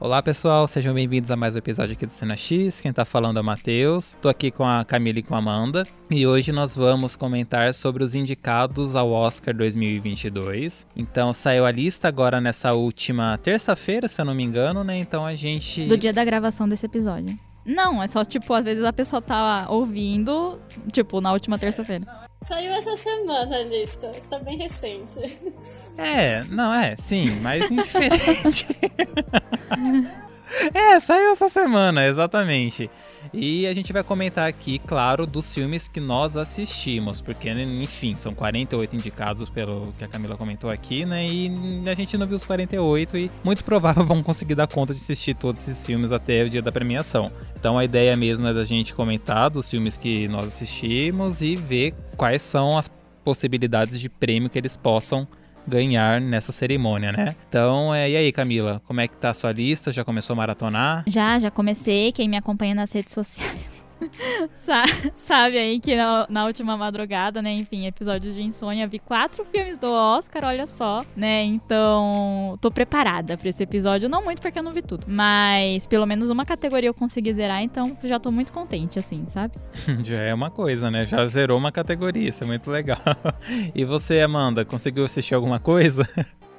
Olá pessoal, sejam bem-vindos a mais um episódio aqui do Cena X. Quem tá falando é o Matheus. Tô aqui com a Camila e com a Amanda. E hoje nós vamos comentar sobre os indicados ao Oscar 2022. Então saiu a lista agora nessa última terça-feira, se eu não me engano, né? Então a gente. Do dia da gravação desse episódio. Não, é só tipo, às vezes a pessoa tá ouvindo, tipo, na última terça-feira. Saiu essa semana a lista, está bem recente. É, não, é, sim, mas indiferente. é, saiu essa semana, exatamente. E a gente vai comentar aqui, claro, dos filmes que nós assistimos, porque, enfim, são 48 indicados pelo que a Camila comentou aqui, né? E a gente não viu os 48 e muito provável vão conseguir dar conta de assistir todos esses filmes até o dia da premiação. Então a ideia mesmo é da gente comentar dos filmes que nós assistimos e ver quais são as possibilidades de prêmio que eles possam ganhar nessa cerimônia, né? Então, é, e aí, Camila, como é que tá a sua lista? Já começou a maratonar? Já, já comecei. Quem me acompanha nas redes sociais sabe aí que na, na, última madrugada, né, enfim, episódios de insônia, vi quatro filmes do Oscar, olha só, né? Então, tô preparada para esse episódio, não muito porque eu não vi tudo, mas pelo menos uma categoria eu consegui zerar, então já tô muito contente assim, sabe? já é uma coisa, né? Já zerou uma categoria, isso é muito legal. e você, Amanda, conseguiu assistir alguma coisa?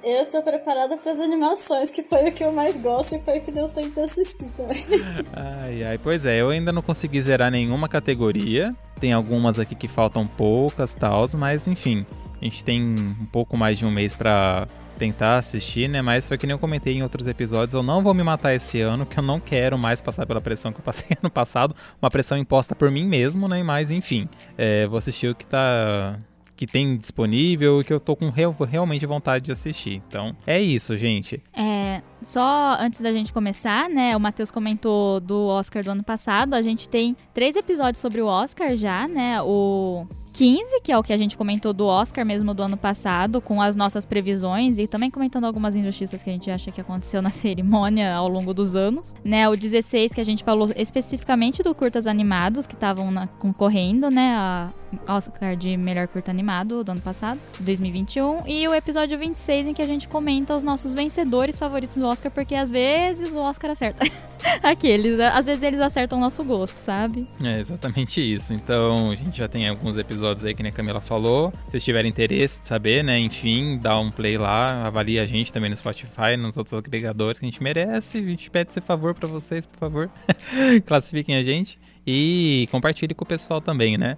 Eu tô preparada para as animações, que foi o que eu mais gosto e foi o que deu tempo de assistir também. Ai, ai, pois é, eu ainda não consegui zerar nenhuma categoria. Tem algumas aqui que faltam poucas, tals, mas enfim, a gente tem um pouco mais de um mês para tentar assistir, né? Mas foi que nem eu comentei em outros episódios, eu não vou me matar esse ano, que eu não quero mais passar pela pressão que eu passei ano passado, uma pressão imposta por mim mesmo, né? Mas enfim, é, vou assistir o que tá que tem disponível e que eu tô com real, realmente vontade de assistir. Então, é isso, gente. É, só antes da gente começar, né? O Matheus comentou do Oscar do ano passado. A gente tem três episódios sobre o Oscar já, né? O 15, que é o que a gente comentou do Oscar mesmo do ano passado, com as nossas previsões e também comentando algumas injustiças que a gente acha que aconteceu na cerimônia ao longo dos anos. Né, o 16, que a gente falou especificamente do Curtas Animados, que estavam concorrendo, né, a Oscar de melhor curta animado do ano passado, 2021. E o episódio 26, em que a gente comenta os nossos vencedores favoritos do Oscar, porque às vezes o Oscar acerta. Aqueles, às vezes eles acertam o nosso gosto, sabe? É exatamente isso. Então, a gente já tem alguns episódios aí que a Camila falou. Se vocês tiverem interesse de saber, né, enfim, dá um play lá, avalie a gente também no Spotify, nos outros agregadores que a gente merece. A gente pede esse favor para vocês, por favor. Classifiquem a gente e compartilhe com o pessoal também, né?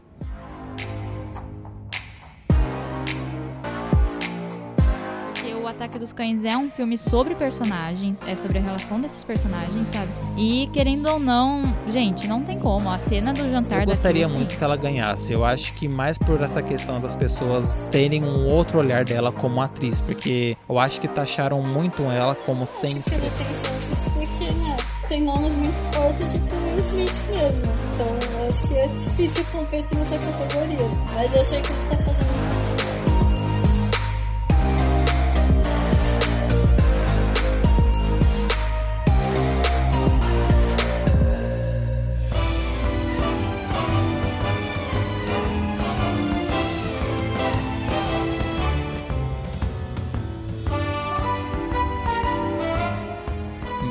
Ataque dos Cães é um filme sobre personagens, é sobre a relação desses personagens, sabe? E querendo ou não, gente, não tem como. A cena do jantar Eu gostaria muito que ela ganhasse. Eu acho que mais por essa questão das pessoas terem um outro olhar dela como atriz, porque eu acho que taxaram muito ela como sem chances porque, né? Tem nomes muito fortes, tipo Will Smith mesmo. Então, eu acho que é difícil competir nessa categoria. Mas eu achei que ele tá fazendo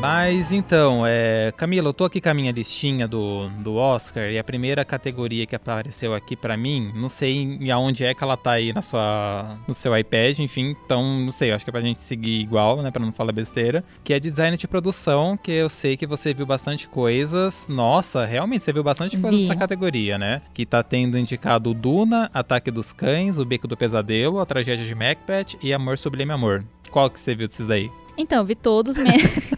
Mas então, é, Camila, eu tô aqui com a minha listinha do, do Oscar e a primeira categoria que apareceu aqui para mim, não sei aonde é que ela tá aí na sua, no seu iPad, enfim, então não sei, acho que é pra gente seguir igual, né, pra não falar besteira, que é design de produção, que eu sei que você viu bastante coisas. Nossa, realmente você viu bastante coisa nessa categoria, né? Que tá tendo indicado Duna, Ataque dos Cães, O Beco do Pesadelo, A Tragédia de Macbeth e Amor Sublime Amor. Qual que você viu desses daí? Então, vi todos, me...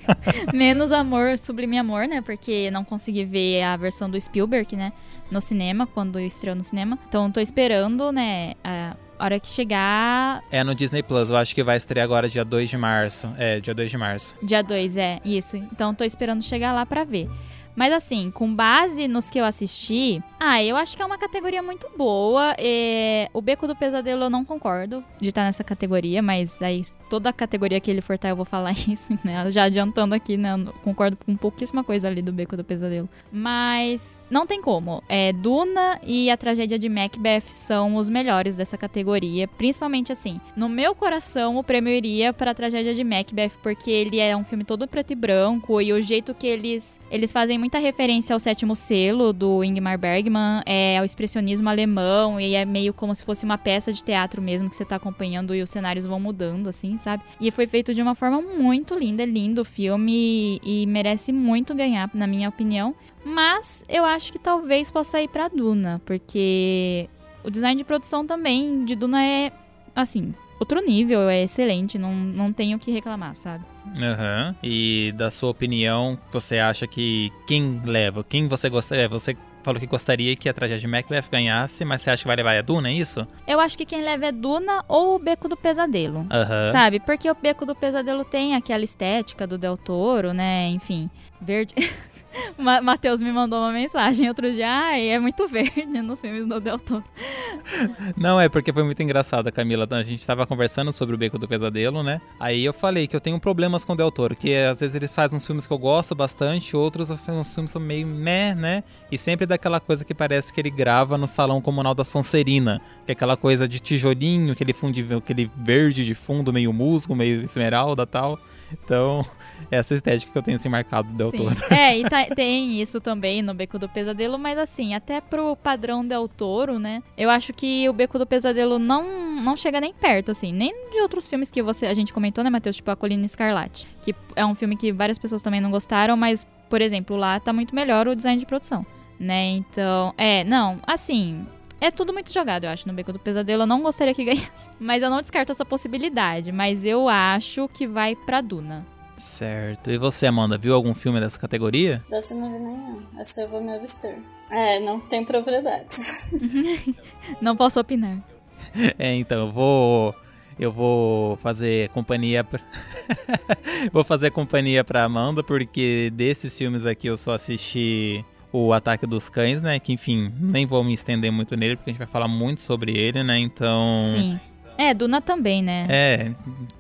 menos Amor, Sublime Amor, né? Porque não consegui ver a versão do Spielberg, né? No cinema, quando estreou no cinema. Então, tô esperando, né? A hora que chegar. É no Disney Plus, eu acho que vai estrear agora dia 2 de março. É, dia 2 de março. Dia 2, é, isso. Então, tô esperando chegar lá pra ver. Mas assim, com base nos que eu assisti, Ah, eu acho que é uma categoria muito boa. É... O Beco do Pesadelo eu não concordo de estar nessa categoria, mas aí toda a categoria que ele for estar eu vou falar isso, né? Já adiantando aqui, né? Eu concordo com pouquíssima coisa ali do Beco do Pesadelo. Mas não tem como. É, Duna e a tragédia de Macbeth são os melhores dessa categoria. Principalmente assim, no meu coração o prêmio iria para a tragédia de Macbeth, porque ele é um filme todo preto e branco e o jeito que eles, eles fazem muita referência ao sétimo selo do Ingmar Bergman é o expressionismo alemão e é meio como se fosse uma peça de teatro mesmo que você tá acompanhando e os cenários vão mudando, assim, sabe? E foi feito de uma forma muito linda, é lindo o filme e, e merece muito ganhar, na minha opinião. Mas eu acho que talvez possa ir pra Duna, porque o design de produção também de Duna é, assim, outro nível, é excelente, não, não tenho o que reclamar, sabe? Uhum. E da sua opinião, você acha que quem leva? Quem você gostaria? Você falou que gostaria que a tragédia de Macbeth ganhasse, mas você acha que vai levar a Duna, é isso? Eu acho que quem leva é Duna ou o Beco do Pesadelo. Uhum. Sabe? Porque o Beco do Pesadelo tem aquela estética do Del Toro, né? Enfim, verde. Matheus me mandou uma mensagem outro dia, ai, é muito verde nos filmes do Del Toro. Não, é porque foi muito engraçado, Camila. A gente tava conversando sobre o Beco do Pesadelo, né? Aí eu falei que eu tenho problemas com o Del Toro, que às vezes ele faz uns filmes que eu gosto bastante, outros uns filmes são meio meh, né? E sempre daquela coisa que parece que ele grava no salão comunal da Sonserina, que é aquela coisa de tijolinho, aquele fundo, aquele verde de fundo, meio musgo, meio esmeralda tal. Então, essa estética que eu tenho assim marcado do Del Toro. É, e tá, tem isso também no Beco do Pesadelo, mas assim, até pro padrão Del Toro, né? Eu acho que o Beco do Pesadelo não, não chega nem perto, assim, nem de outros filmes que você a gente comentou, né, Matheus? Tipo A Colina Escarlate, que é um filme que várias pessoas também não gostaram, mas, por exemplo, lá tá muito melhor o design de produção, né? Então, é, não, assim, é tudo muito jogado, eu acho, no Beco do Pesadelo. Eu não gostaria que ganhasse. Mas eu não descarto essa possibilidade. Mas eu acho que vai pra Duna. Certo. E você, Amanda, viu algum filme dessa categoria? Dessa não vi nenhum. Essa eu vou me abster. É, não tem propriedade. não posso opinar. É, então, eu vou. Eu vou fazer companhia pra... vou fazer companhia pra Amanda, porque desses filmes aqui eu só assisti o Ataque dos Cães, né? Que enfim, nem vou me estender muito nele, porque a gente vai falar muito sobre ele, né? Então. Sim. É, Duna também, né? É,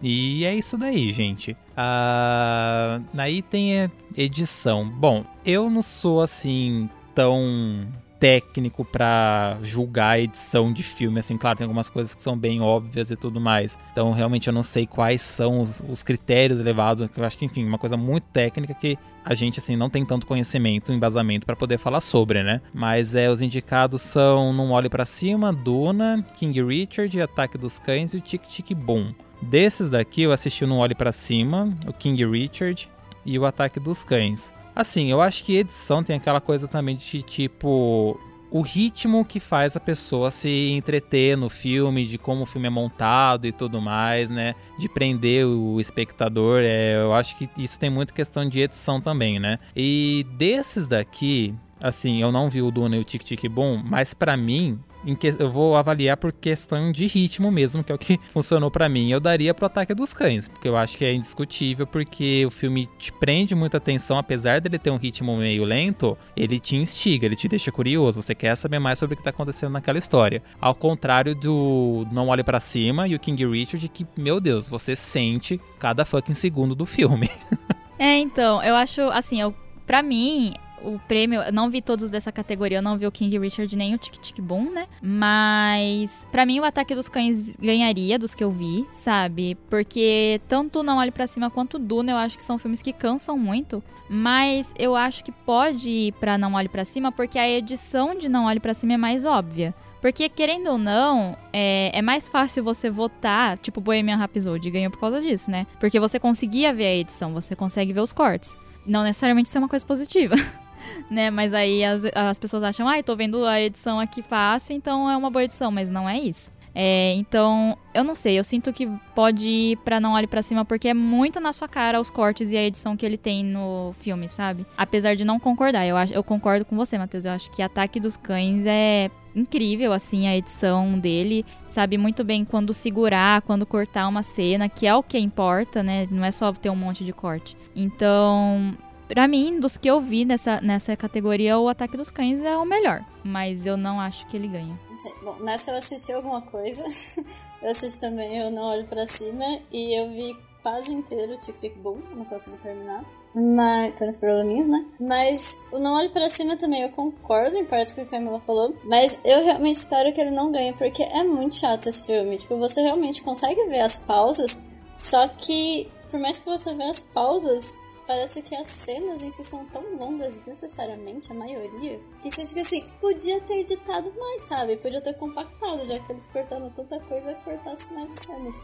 e é isso daí, gente. Ah, aí tem edição. Bom, eu não sou assim tão técnico para julgar a edição de filme, assim, claro, tem algumas coisas que são bem óbvias e tudo mais. Então, realmente eu não sei quais são os, os critérios levados, eu acho que, enfim, uma coisa muito técnica que a gente, assim, não tem tanto conhecimento, embasamento para poder falar sobre, né? Mas é, os indicados são Não Olhe para Cima, Duna, King Richard, Ataque dos Cães e o Tic Tic Boom. Desses daqui eu assisti o Não Olhe para Cima, o King Richard e o Ataque dos Cães. Assim, eu acho que edição tem aquela coisa também de tipo o ritmo que faz a pessoa se entreter no filme, de como o filme é montado e tudo mais, né? De prender o espectador. É, eu acho que isso tem muito questão de edição também, né? E desses daqui, assim, eu não vi o Duna e o Tic Tic Boom, mas para mim, que, eu vou avaliar por questão de ritmo mesmo, que é o que funcionou para mim. Eu daria pro Ataque dos Cães, porque eu acho que é indiscutível, porque o filme te prende muita atenção, apesar dele ter um ritmo meio lento, ele te instiga, ele te deixa curioso, você quer saber mais sobre o que tá acontecendo naquela história. Ao contrário do Não Olhe para Cima e o King Richard, que, meu Deus, você sente cada fucking segundo do filme. é, então, eu acho, assim, eu, pra mim, o prêmio, eu não vi todos dessa categoria, eu não vi o King Richard nem o Tic Tic Boom, né? Mas para mim o Ataque dos Cães ganharia dos que eu vi, sabe? Porque tanto Não Olhe para Cima quanto Duna, eu acho que são filmes que cansam muito, mas eu acho que pode ir para Não Olhe para Cima porque a edição de Não Olhe para Cima é mais óbvia. Porque, querendo ou não, é, é, mais fácil você votar, tipo Bohemian Rhapsody ganhou por causa disso, né? Porque você conseguia ver a edição, você consegue ver os cortes. Não necessariamente isso é uma coisa positiva. né? Mas aí as, as pessoas acham, ai, ah, tô vendo a edição aqui fácil, então é uma boa edição, mas não é isso. É, então, eu não sei, eu sinto que pode ir pra Não Olhe para Cima porque é muito na sua cara os cortes e a edição que ele tem no filme, sabe? Apesar de não concordar, eu, acho, eu concordo com você, Matheus. Eu acho que Ataque dos Cães é incrível, assim, a edição dele. Sabe muito bem quando segurar, quando cortar uma cena, que é o que importa, né? Não é só ter um monte de corte. Então, Pra mim, dos que eu vi nessa, nessa categoria, o Ataque dos Cães é o melhor. Mas eu não acho que ele ganha. Bom, nessa eu assisti alguma coisa. eu assisti também Eu Não Olho Pra Cima. E eu vi quase inteiro Tic Tic Boom. Não consegui terminar. Mas, pelos probleminhas, né? Mas o Não Olhe Pra Cima também eu concordo em parte com o que a Camila falou. Mas eu realmente espero que ele não ganhe, porque é muito chato esse filme. Tipo, você realmente consegue ver as pausas, só que por mais que você veja as pausas, parece que as cenas em si são tão longas, necessariamente, a maioria, que você fica assim, podia ter editado mais, sabe? Podia ter compactado, já que eles cortaram tanta coisa, cortasse mais cenas.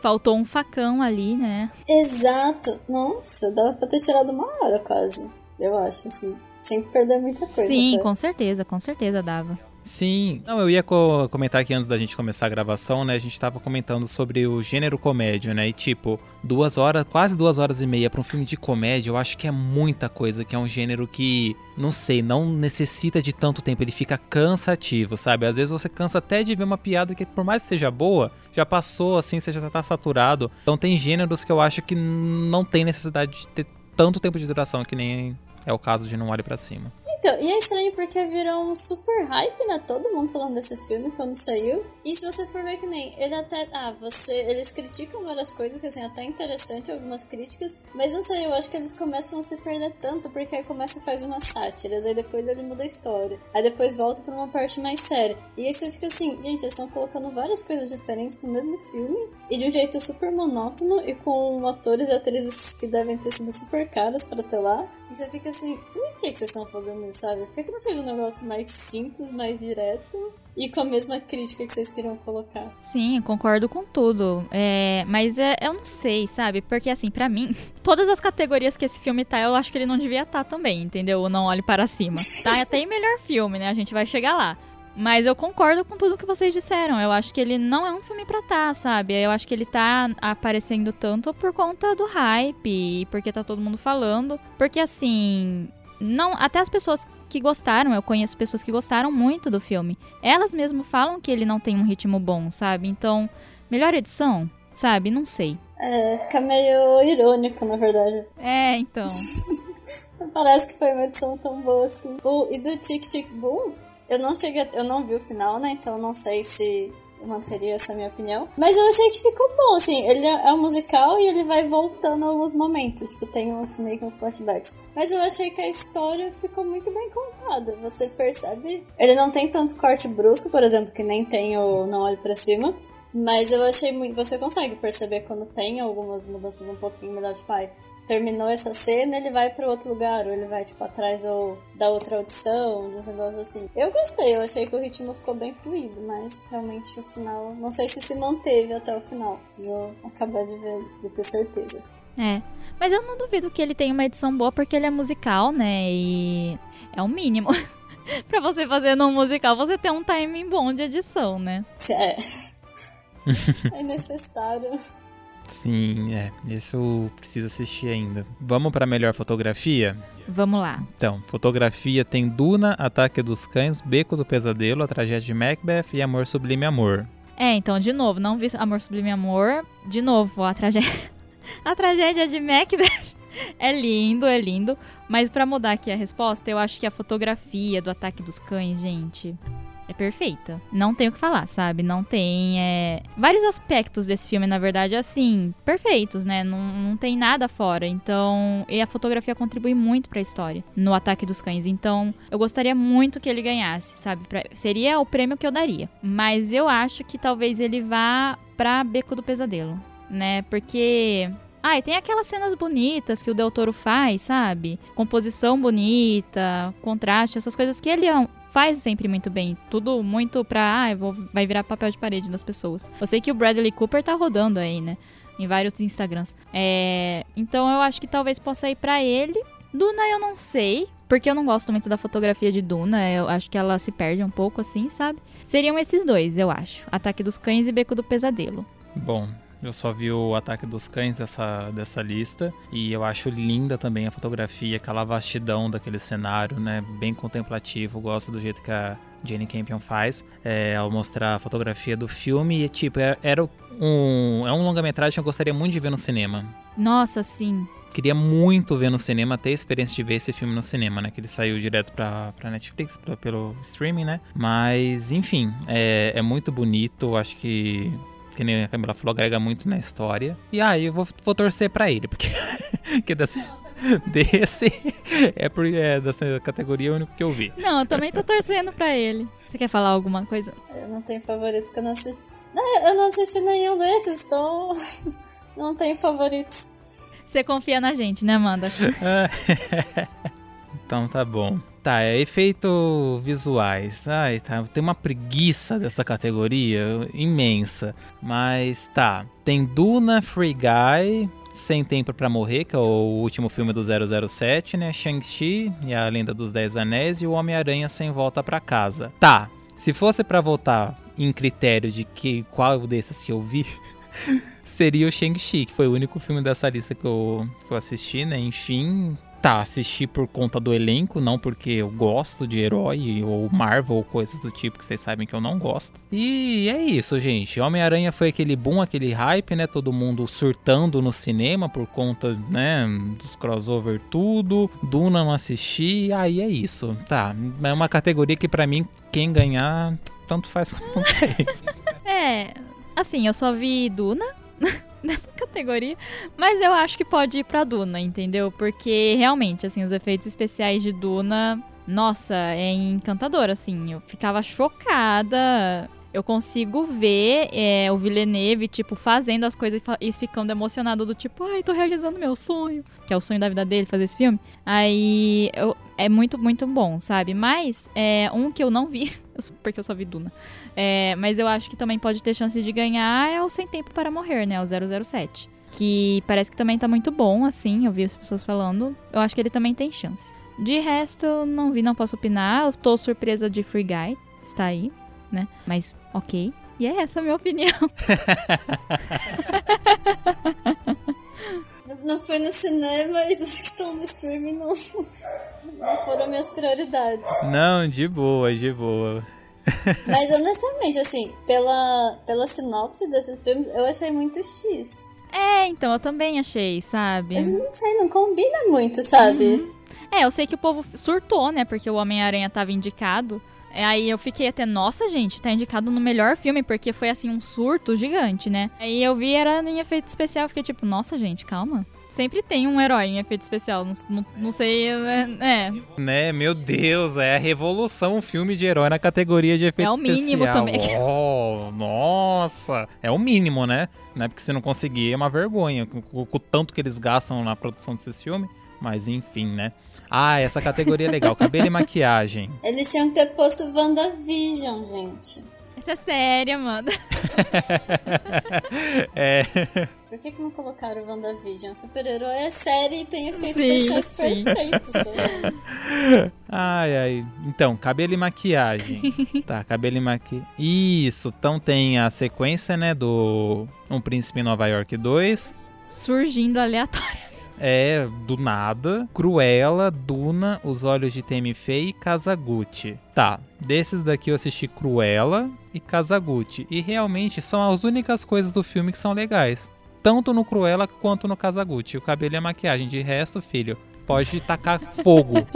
Faltou um facão ali, né? Exato. Nossa, dava pra ter tirado uma hora quase. Eu acho, assim. Sem perder muita coisa. Sim, até. com certeza, com certeza dava. Sim, não, eu ia co comentar aqui antes da gente começar a gravação, né? A gente tava comentando sobre o gênero comédia, né? E tipo, duas horas, quase duas horas e meia para um filme de comédia, eu acho que é muita coisa, que é um gênero que, não sei, não necessita de tanto tempo, ele fica cansativo, sabe? Às vezes você cansa até de ver uma piada que, por mais que seja boa, já passou, assim, você já tá saturado. Então tem gêneros que eu acho que não tem necessidade de ter tanto tempo de duração que nem é o caso de Não Olhe para Cima. Então, e é estranho porque virou um super hype, né? Todo mundo falando desse filme quando saiu. E se você for ver que nem, ele até. Ah, você. Eles criticam várias coisas, que assim, até interessante algumas críticas. Mas não sei, eu acho que eles começam a se perder tanto, porque aí começa a fazer umas sátiras, aí depois ele muda a história. Aí depois volta pra uma parte mais séria. E aí você fica assim, gente, eles estão colocando várias coisas diferentes no mesmo filme. E de um jeito super monótono e com atores e atrizes que devem ter sido super caras para ter lá. E você fica assim, por que, que vocês estão fazendo isso, sabe? Por que, não fez um negócio mais simples, mais direto? E com a mesma crítica que vocês queriam colocar. Sim, concordo com tudo. É, mas é, eu não sei, sabe? Porque, assim, para mim, todas as categorias que esse filme tá, eu acho que ele não devia estar tá também, entendeu? O Não Olhe Para Cima. Tá até em melhor filme, né? A gente vai chegar lá. Mas eu concordo com tudo que vocês disseram. Eu acho que ele não é um filme pra tá, sabe? Eu acho que ele tá aparecendo tanto por conta do hype e porque tá todo mundo falando. Porque assim, não, até as pessoas que gostaram, eu conheço pessoas que gostaram muito do filme. Elas mesmo falam que ele não tem um ritmo bom, sabe? Então, melhor edição, sabe? Não sei. É, fica meio irônico, na verdade. É, então. Parece que foi uma edição tão boa assim. O, e do Tic Tic Boom, eu não cheguei, eu não vi o final, né? Então não sei se manteria essa minha opinião. Mas eu achei que ficou bom, assim. Ele é um musical e ele vai voltando alguns momentos. Tipo, tem uns meio que uns flashbacks. Mas eu achei que a história ficou muito bem contada. Você percebe. Ele não tem tanto corte brusco, por exemplo, que nem tem o Não Olhe Pra Cima. Mas eu achei muito. Você consegue perceber quando tem algumas mudanças um pouquinho melhor de pai terminou essa cena, ele vai para outro lugar, ou ele vai, tipo, atrás do, da outra audição, uns negócios assim. Eu gostei, eu achei que o ritmo ficou bem fluido, mas realmente o final, não sei se se manteve até o final. Preciso acabar de ver, de ter certeza. É. Mas eu não duvido que ele tenha uma edição boa, porque ele é musical, né? E é o mínimo. pra você fazer num musical, você ter um timing bom de edição, né? É. é necessário. Sim, é. Isso preciso assistir ainda. Vamos para melhor fotografia? Vamos lá. Então, fotografia tem Duna, Ataque dos Cães, Beco do Pesadelo, A Tragédia de Macbeth e Amor Sublime Amor. É, então, de novo, não vi Amor Sublime Amor. De novo, a tragédia. a tragédia de Macbeth. É lindo, é lindo. Mas para mudar aqui a resposta, eu acho que a fotografia do Ataque dos Cães, gente, é perfeita. Não tem o que falar, sabe? Não tem. É... Vários aspectos desse filme, na verdade, assim, perfeitos, né? Não, não tem nada fora. Então. E a fotografia contribui muito pra história no Ataque dos Cães. Então, eu gostaria muito que ele ganhasse, sabe? Pra... Seria o prêmio que eu daria. Mas eu acho que talvez ele vá pra Beco do Pesadelo, né? Porque ah, e tem aquelas cenas bonitas que o Del Toro faz, sabe? Composição bonita, contraste, essas coisas que ele é faz sempre muito bem. Tudo muito pra. Ah, vou, vai virar papel de parede das pessoas. Eu sei que o Bradley Cooper tá rodando aí, né? Em vários Instagrams. É, então eu acho que talvez possa ir para ele. Duna eu não sei, porque eu não gosto muito da fotografia de Duna. Eu acho que ela se perde um pouco assim, sabe? Seriam esses dois, eu acho: Ataque dos Cães e Beco do Pesadelo. Bom, eu só vi o Ataque dos Cães dessa, dessa lista e eu acho linda também a fotografia, aquela vastidão daquele cenário, né? Bem contemplativo. Gosto do jeito que a Jane Campion faz é, ao mostrar a fotografia do filme. E, tipo, é, era um, é um longa-metragem que eu gostaria muito de ver no cinema. Nossa, sim. queria muito ver no cinema, ter a experiência de ver esse filme no cinema, né? Que ele saiu direto pra, pra Netflix, pra, pelo streaming, né? Mas, enfim, é, é muito bonito. Acho que que nem a Camila falou, agrega muito na história. E aí ah, eu vou, vou torcer para ele, porque que desse, desse é, por, é dessa categoria o único que eu vi. Não, eu também tô torcendo para ele. Você quer falar alguma coisa? Eu não tenho favorito porque eu não assisti. Não, eu não assisti nenhum desses, então não tenho favoritos. Você confia na gente, né, Amanda? então tá bom. Tá, é efeito visuais. Ai, tá. Tem uma preguiça dessa categoria imensa. Mas tá. Tem Duna, Free Guy, Sem Tempo para Morrer, que é o último filme do 007, né? Shang-Chi e a Lenda dos Dez Anéis e o Homem-Aranha Sem Volta para Casa. Tá. Se fosse para votar em critério de que qual desses que eu vi, seria o Shang-Chi, que foi o único filme dessa lista que eu, que eu assisti, né? Enfim, tá, assisti por conta do elenco, não porque eu gosto de herói ou Marvel ou coisas do tipo que vocês sabem que eu não gosto. E é isso, gente. Homem-Aranha foi aquele boom, aquele hype, né? Todo mundo surtando no cinema por conta, né, dos crossover tudo. Duna não assisti, aí é isso. Tá, é uma categoria que para mim quem ganhar tanto faz quanto fez. é, assim, eu só vi Duna nessa categoria. Mas eu acho que pode ir pra Duna, entendeu? Porque realmente, assim, os efeitos especiais de Duna, nossa, é encantador, assim. Eu ficava chocada eu consigo ver é, o Villeneuve, tipo, fazendo as coisas e ficando emocionado do tipo, ai, tô realizando meu sonho. Que é o sonho da vida dele, fazer esse filme. Aí eu, é muito, muito bom, sabe? Mas é, um que eu não vi, porque eu só vi Duna. É, mas eu acho que também pode ter chance de ganhar é o Sem Tempo para Morrer, né? O 007. Que parece que também tá muito bom, assim. Eu vi as pessoas falando. Eu acho que ele também tem chance. De resto, não vi, não posso opinar. Eu tô surpresa de Free Guy. Está aí né? Mas ok. E é essa a minha opinião. não fui no cinema e dos que estão no streaming não, não foram minhas prioridades. Não, de boa, de boa. Mas honestamente, assim, pela, pela sinopse desses filmes, eu achei muito X. É, então, eu também achei, sabe? Mas não sei, não combina muito, sabe? Uhum. É, eu sei que o povo surtou, né? Porque o Homem-Aranha tava indicado. É, aí eu fiquei até, nossa, gente, tá indicado no melhor filme, porque foi assim um surto gigante, né? Aí eu vi, era em efeito especial, fiquei tipo, nossa, gente, calma. Sempre tem um herói em efeito especial, não, não, não sei, é, é. Né, meu Deus, é a revolução um filme de herói na categoria de efeito especial. É o mínimo especial. também. Oh, nossa, é o mínimo, né? Não é porque você não conseguir, é uma vergonha. Com, com, com o tanto que eles gastam na produção desses filmes. Mas enfim, né? Ah, essa categoria é legal. Cabelo e maquiagem. Eles tinham que ter posto WandaVision, gente. Essa é séria, mano. é. Por que, que não colocaram o WandaVision? Super-herói é série e tem efeitos sim, especiais sim. perfeitos. Tá ai, ai. Então, cabelo e maquiagem. tá, cabelo e maquiagem. Isso. Então tem a sequência, né, do Um Príncipe em Nova York 2. Surgindo aleatório. É, do nada. Cruella, Duna, Os Olhos de Temi Fei e Kazaguchi. Tá, desses daqui eu assisti Cruella e Kazaguchi. E realmente são as únicas coisas do filme que são legais. Tanto no Cruella quanto no Kazaguchi. O cabelo e a maquiagem. De resto, filho, pode tacar fogo.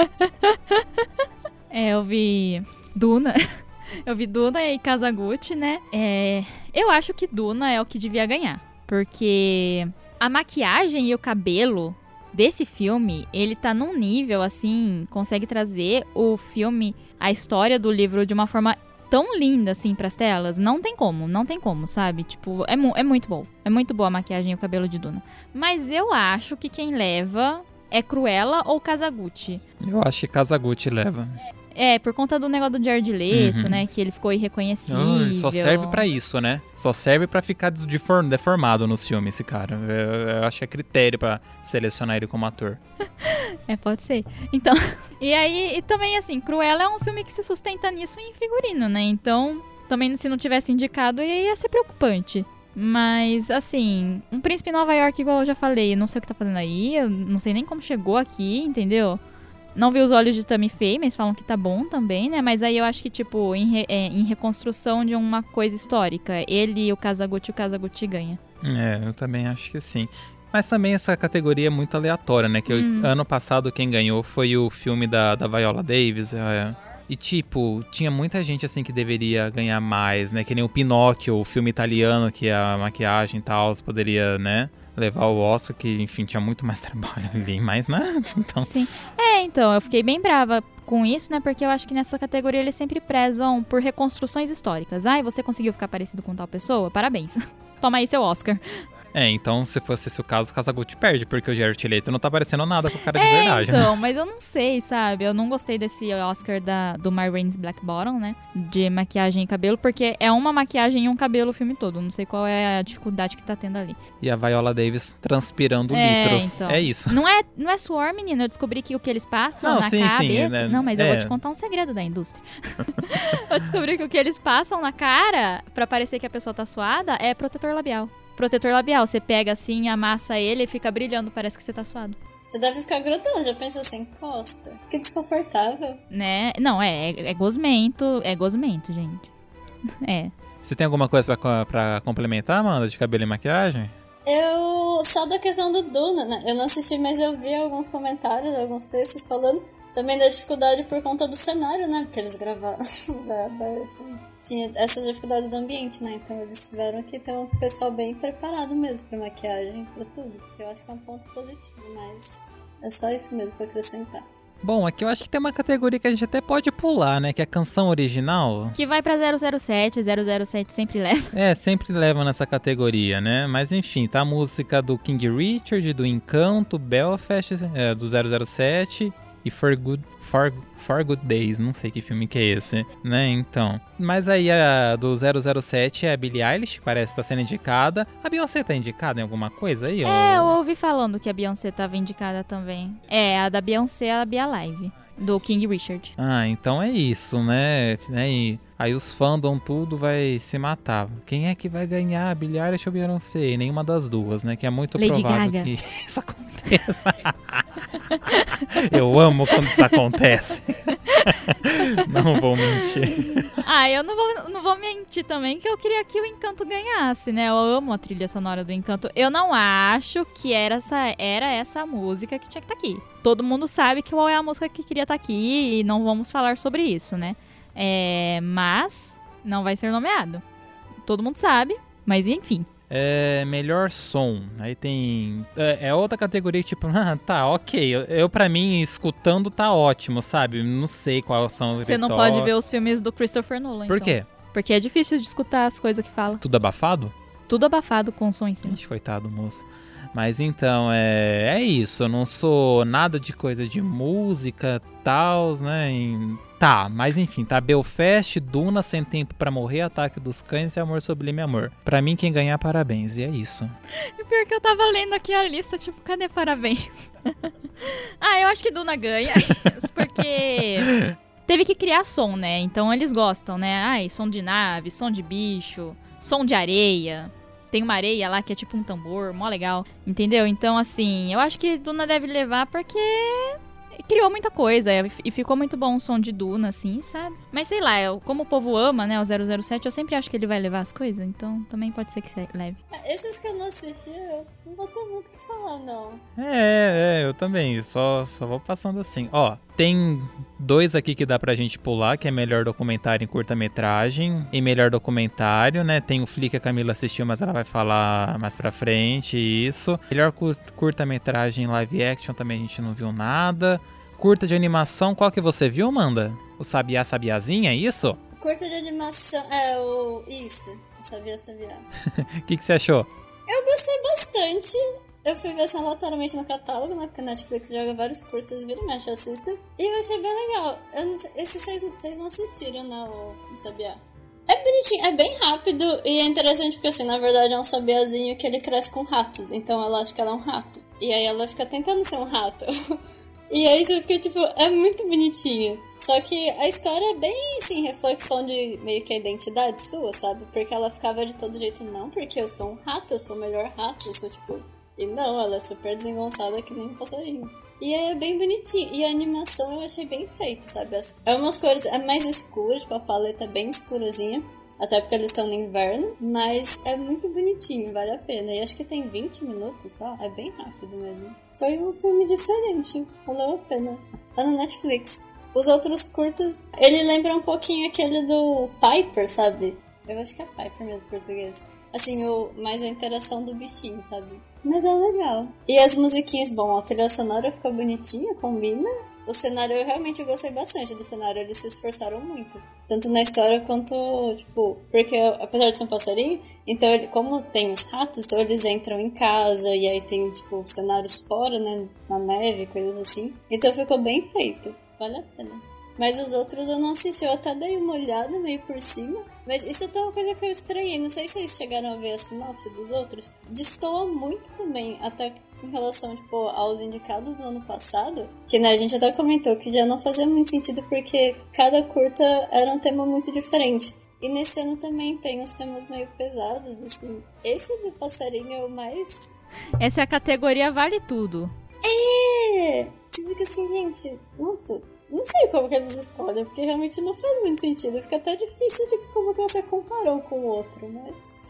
É, eu vi Duna. Eu vi Duna e Kazaguchi, né? É, eu acho que Duna é o que devia ganhar. Porque a maquiagem e o cabelo desse filme, ele tá num nível assim, consegue trazer o filme, a história do livro de uma forma tão linda assim pras telas. Não tem como, não tem como, sabe? Tipo, é, mu é muito bom. É muito boa a maquiagem e o cabelo de Duna. Mas eu acho que quem leva é Cruella ou Kazaguchi. Eu acho que Kazaguchi leva. Por conta do negócio do Jared Leto, uhum. né? Que ele ficou irreconhecível. Não, só serve para isso, né? Só serve para ficar deformado no filme, esse cara. Eu, eu acho que é critério para selecionar ele como ator. é, pode ser. Então, e aí, e também assim, Cruella é um filme que se sustenta nisso em figurino, né? Então, também se não tivesse indicado, ia ser preocupante. Mas, assim, um príncipe em Nova York, igual eu já falei, não sei o que tá fazendo aí, eu não sei nem como chegou aqui, entendeu? Não vi os olhos de Tammy Faye, mas falam que tá bom também, né? Mas aí eu acho que, tipo, em, re, é, em reconstrução de uma coisa histórica, ele e o Kazaguchi, o Kazaguchi ganha. É, eu também acho que sim. Mas também essa categoria é muito aleatória, né? Que Hum. o- ano passado quem ganhou foi o filme da, da Viola Davis. é. E tipo, tinha muita gente assim que deveria ganhar mais, né? Que nem o Pinóquio, o filme italiano, que a maquiagem e tal poderia, né? Levar o Oscar, que enfim, tinha muito mais trabalho ali, mas né? Então, Sim. É, então, eu fiquei bem brava com isso, né? Porque eu acho que nessa categoria eles sempre prezam por reconstruções históricas. Ai, você conseguiu ficar parecido com tal pessoa? Parabéns. Toma aí seu Oscar. É, então se fosse esse o caso, o Casagutti perde, porque o Jared Leto não tá parecendo nada com o cara de É, verdade, né? então, mas eu não sei, sabe? Eu não gostei desse Oscar da, do My Rain's Black Bottom, né? De maquiagem e cabelo, porque é uma maquiagem e um cabelo o filme todo. Não sei qual é a dificuldade que tá tendo ali. E a Viola Davis transpirando É, litros. então. É isso. Não é, não é suor, menino. Eu descobri que o que eles passam Não, na sim, sim, cabeça. né? Não, mas eu É. vou te contar um segredo da indústria. eu descobri que o que eles passam na cara pra parecer que a pessoa tá suada é protetor labial. Protetor labial, você pega assim, amassa ele e fica brilhando, parece que você tá suado. Você deve ficar grudando, já pensou assim, encosta. Que desconfortável. Né? Não, é, é, é gosmento, é gosmento, gente. É. Você tem alguma coisa pra, co- pra complementar, Amanda, de cabelo e maquiagem? Eu. Só da questão do Duna, né? Eu não assisti, mas eu vi alguns comentários, alguns textos falando também da dificuldade por conta do cenário, né? Porque eles gravaram da aberto. Tinha essas dificuldades do ambiente, né? Então eles tiveram que ter um pessoal bem preparado mesmo pra maquiagem, pra tudo. Que eu acho que é um ponto positivo, mas é só isso mesmo pra acrescentar. Bom, aqui eu acho que tem uma categoria que a gente até pode pular, né? Que é a canção original. Que vai pra 007, 007 sempre leva. É, sempre levam nessa categoria, né? Mas enfim, tá a música do King Richard, do Encanto, Belfast, é, do 007 e For Good, For, For Good Days, não sei que filme que é esse, né? Então. Mas aí a do 007 é a Billie Eilish, que parece estar sendo indicada. A Beyoncé tá indicada em alguma coisa aí? É, eu ou... ouvi falando que a Beyoncé tava indicada também. É, a da Beyoncé é a Bia Live, do King Richard. Ah, então é isso, né? né? E aí os fandom tudo vai se matar. Quem é que vai ganhar, Billie Eilish ou Beyoncé? Nenhuma das duas, né? Que é muito Lady provável Gaga. que isso aconteça. Eu amo quando isso acontece. Não vou mentir. Ah, eu não vou, não vou mentir também que eu queria que o Encanto ganhasse, né? Eu amo a trilha sonora do Encanto. Eu não acho que era essa, era essa música que tinha que estar aqui. Todo mundo sabe que qual é a música que queria estar aqui e não vamos falar sobre isso, né? É, mas não vai ser nomeado. Todo mundo sabe, mas enfim. É, melhor som. Aí tem. É, é outra categoria que, tipo, ah, tá, ok. Eu, eu, pra mim, escutando tá ótimo, sabe? Não sei quais são os Você não pode ver os filmes do Christopher Nolan. Por então. quê? Porque é difícil de escutar as coisas que fala. Tudo abafado? Tudo abafado com som em cima. Gente, coitado, moço. Mas então, é, é isso. Eu não sou nada de coisa de música, tal, né? em- Tá, mas enfim, tá Belfast, Duna, Sem Tempo pra Morrer, Ataque dos Cães e Amor Sublime Amor. Pra mim, quem ganhar, parabéns. E é isso. E pior que eu tava lendo aqui a lista, tipo, cadê parabéns? ah, eu acho que Duna ganha. porque teve que criar som, né? Então eles gostam, né? Ai, som de nave, som de bicho, som de areia. Tem uma areia lá que é tipo um tambor, mó legal. Entendeu? Então, assim, eu acho que Duna deve levar porque criou muita coisa e ficou muito bom o som de Duna, assim, sabe? Mas sei lá, eu- como o povo ama, né, o 007, eu sempre acho que ele vai levar as coisas, então também pode ser que se- leve. Esses que eu não assisti, eu não vou ter muito o que falar, não. É, é, eu também. Só, só vou passando assim. Ó, tem dois aqui que dá pra gente pular, que é melhor documentário em curta-metragem e melhor documentário, né? Tem o Flick que a Camila assistiu, mas ela vai falar mais pra frente, isso. Melhor cur- curta-metragem live action também a gente não viu nada. Curta de animação, qual que você viu, Amanda? O Sabiá Sabiazinha, é isso? Curta de animação. É, o. Isso. Sabia, sabia. O que, que você achou? Eu gostei bastante. Eu fui ver assim aleatoriamente no catálogo, né? Porque a Netflix joga vários curtas, vira e mexe, eu assisto. E eu achei bem legal. Eu não sei, esses vocês, não assistiram, né? O Sabiá. É bonitinho, é bem rápido e é interessante porque, assim, na verdade é um sabiazinho que ele cresce com ratos. Então ela acha que ela é um rato. E aí ela fica tentando ser um rato. E aí você fica, tipo, é muito bonitinho. Só que a história é bem, assim, reflexão de meio que a identidade sua, sabe? Porque ela ficava de todo jeito, não, porque eu sou um rato, eu sou o melhor rato, eu sou, tipo... E não, ela é super desengonçada que nem um passarinho. E é bem bonitinho. E a animação eu achei bem feita, sabe? As- É umas cores, é mais escuro, tipo, a paleta é bem escurozinha. Até porque eles estão no inverno. Mas é muito bonitinho, vale a pena. E acho que tem 20 minutos só. É bem rápido mesmo. Foi um filme diferente. Valeu a pena. Tá no Netflix. Os outros curtas, ele lembra um pouquinho aquele do Piper, sabe? Eu acho que é Piper mesmo português. Assim, o, mais a interação do bichinho, sabe? Mas é legal. E as musiquinhas, bom, a trilha sonora ficou bonitinha, combina. O cenário eu realmente gostei bastante do cenário, eles se esforçaram muito. Tanto na história quanto, tipo, porque apesar de ser um passarinho, então ele, como tem os ratos, então eles entram em casa e aí tem, tipo, cenários fora, né? Na neve, coisas assim. Então ficou bem feito. Vale a pena. Mas os outros eu não assisti, eu até dei uma olhada meio por cima. Mas isso é até uma coisa que eu estranhei. Não sei se vocês chegaram a ver a sinopse dos outros. Destoa muito também, até em relação, tipo, aos indicados do ano passado. Que né, a gente até comentou que já não fazia muito sentido porque cada curta era um tema muito diferente. E nesse ano também tem uns temas meio pesados, assim. Esse do passarinho é o mais. Essa é a categoria Vale Tudo. É! Você fica assim, gente, nossa, não sei como que eles escolhem, porque realmente não faz muito sentido. Fica até difícil de como que você comparou com o outro, mas.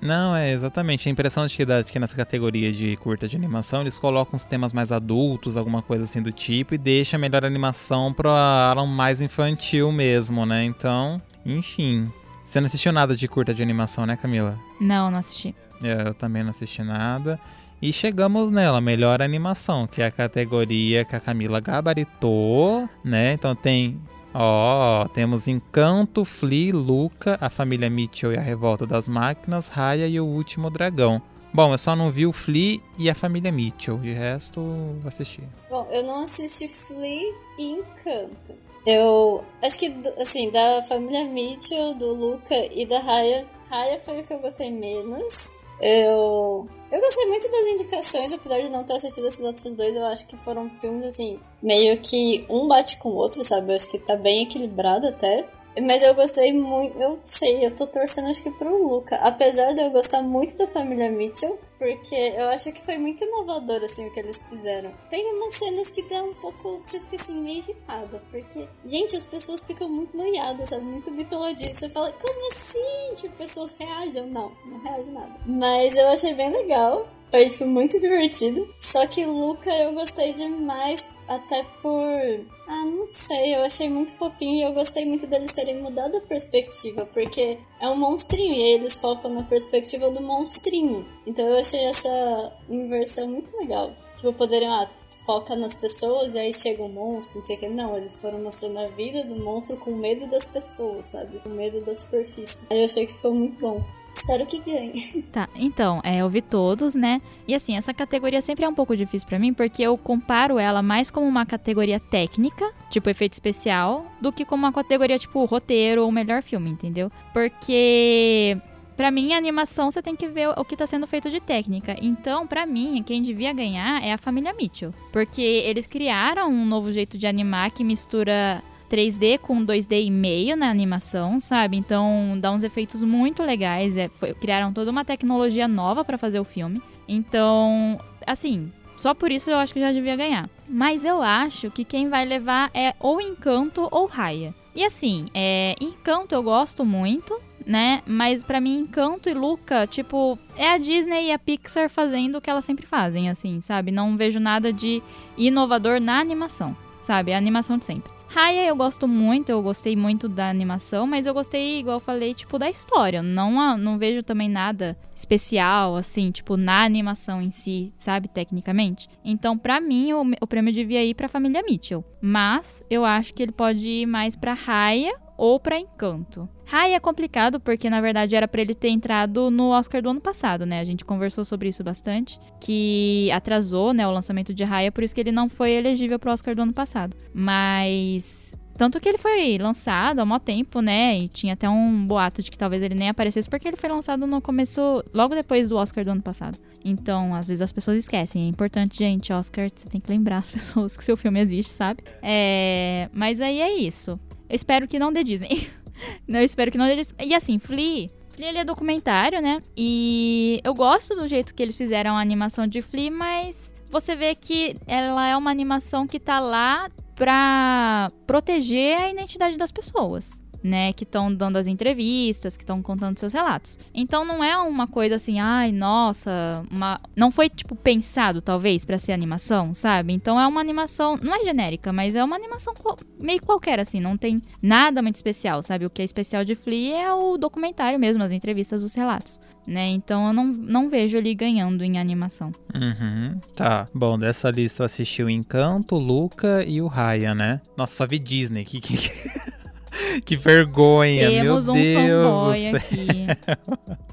Não, é exatamente. A impressão de que, que nessa categoria de curta de animação eles colocam os temas mais adultos, alguma coisa assim do tipo, e deixa a melhor animação pra Alan mais infantil mesmo, né? Então, enfim. Você não assistiu nada de curta de animação, né, Camila? Não, não assisti. Eu, eu também não assisti nada. E chegamos nela, melhor animação, que é a categoria que a Camila gabaritou, né? Então tem, ó, temos Encanto, Flea, Luca, a família Mitchell e a Revolta das Máquinas, Raya e o Último Dragão. Bom, eu só não vi o Flea e a família Mitchell, de resto vou assistir. Bom, eu não assisti Flea e Encanto. Eu acho que, assim, da família Mitchell, do Luca e da Raya, Raya foi o que eu gostei menos. Eu. Eu gostei muito das indicações, apesar de não ter assistido esses outros dois, eu acho que foram filmes assim, meio que um bate com o outro, sabe? Eu acho que tá bem equilibrado até. Mas eu gostei muito, eu sei, eu tô torcendo acho que pro Luca. Apesar de eu gostar muito da família Mitchell, porque eu acho que foi muito inovador, assim, o que eles fizeram. Tem umas cenas que dão um pouco. Você fica assim, meio irritada. Porque, gente, as pessoas ficam muito noiadas, sabe? Muito mitologia. Você fala, como assim? Tipo, pessoas reagem. Não, não reagem nada. Mas eu achei bem legal. Foi, tipo, muito divertido. Só que Luca eu gostei demais, até por. Ah, não sei, eu achei muito fofinho e eu gostei muito deles terem mudado a perspectiva, porque é um monstrinho e eles focam na perspectiva do monstrinho. Então eu achei essa inversão muito legal. Tipo, poderiam, ah, foca nas pessoas e aí chega um monstro, não sei o que. Não, eles foram mostrando a vida do monstro com medo das pessoas, sabe? Com medo da superfície. Aí eu achei que ficou muito bom. Espero que ganhe. Tá, então, é, eu vi todos, né? E assim, essa categoria sempre é um pouco difícil para mim, porque eu comparo ela mais como uma categoria técnica, tipo efeito especial, do que como uma categoria tipo roteiro ou melhor filme, entendeu? Porque Pra mim, a animação você tem que ver o que tá sendo feito de técnica. Então, pra mim, quem devia ganhar é a família Mitchell. Porque eles criaram um novo jeito de animar que mistura 3D com 2D e meio na animação, sabe? Então dá uns efeitos muito legais. É, foi, criaram toda uma tecnologia nova para fazer o filme. Então, assim, só por isso eu acho que já devia ganhar. Mas eu acho que quem vai levar é ou Encanto ou Raya. E assim, é, Encanto eu gosto muito, né? Mas para mim, Encanto e Luca, tipo, é a Disney e a Pixar fazendo o que elas sempre fazem, assim, sabe? Não vejo nada de inovador na animação, sabe? É a animação de sempre. Raya eu gosto muito, eu gostei muito da animação, mas eu gostei, igual eu falei, tipo, da história. Não, não vejo também nada especial, assim, tipo, na animação em si, sabe, tecnicamente. Então, para mim, o, o prêmio devia ir pra família Mitchell. Mas eu acho que ele pode ir mais pra Raya ou para Encanto. Rai é complicado porque na verdade era para ele ter entrado no Oscar do ano passado, né? A gente conversou sobre isso bastante, que atrasou, né, o lançamento de Raya, por isso que ele não foi elegível pro Oscar do ano passado. Mas tanto que ele foi lançado há muito tempo, né? E tinha até um boato de que talvez ele nem aparecesse, porque ele foi lançado no começo, logo depois do Oscar do ano passado. Então, às vezes as pessoas esquecem. É importante, gente, Oscar, você tem que lembrar as pessoas que seu filme existe, sabe? É... Mas aí é isso. Eu espero que não dê Disney. não, eu espero que não dê Disney. E assim, Flea, Flea ele é documentário, né? E eu gosto do jeito que eles fizeram a animação de Flea, mas você vê que ela é uma animação que tá lá pra proteger a identidade das pessoas. Né, que estão dando as entrevistas, que estão contando seus relatos. Então não é uma coisa assim, ai, nossa, uma... não foi tipo pensado talvez para ser animação, sabe? Então é uma animação, não é genérica, mas é uma animação meio qualquer assim, não tem nada muito especial, sabe? O que é especial de Flea é o documentário mesmo, as entrevistas, os relatos. Né? Então eu não, não vejo ele ganhando em animação. Uhum, tá. Bom, dessa lista eu assisti o Encanto, o Luca e o Raya, né? Nossa, só vi Disney. Que, que, que vergonha, Temos meu um Deus. fanboy aqui.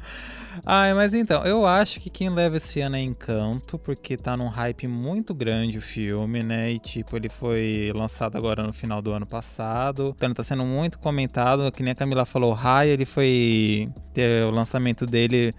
Ai, mas então, eu acho que quem leva esse ano é Encanto, porque tá num hype muito grande o filme, né? E tipo, ele foi lançado agora no final do ano passado. Então ele tá sendo muito comentado. Que nem a Camila falou, Raya, ele foi ter o lançamento dele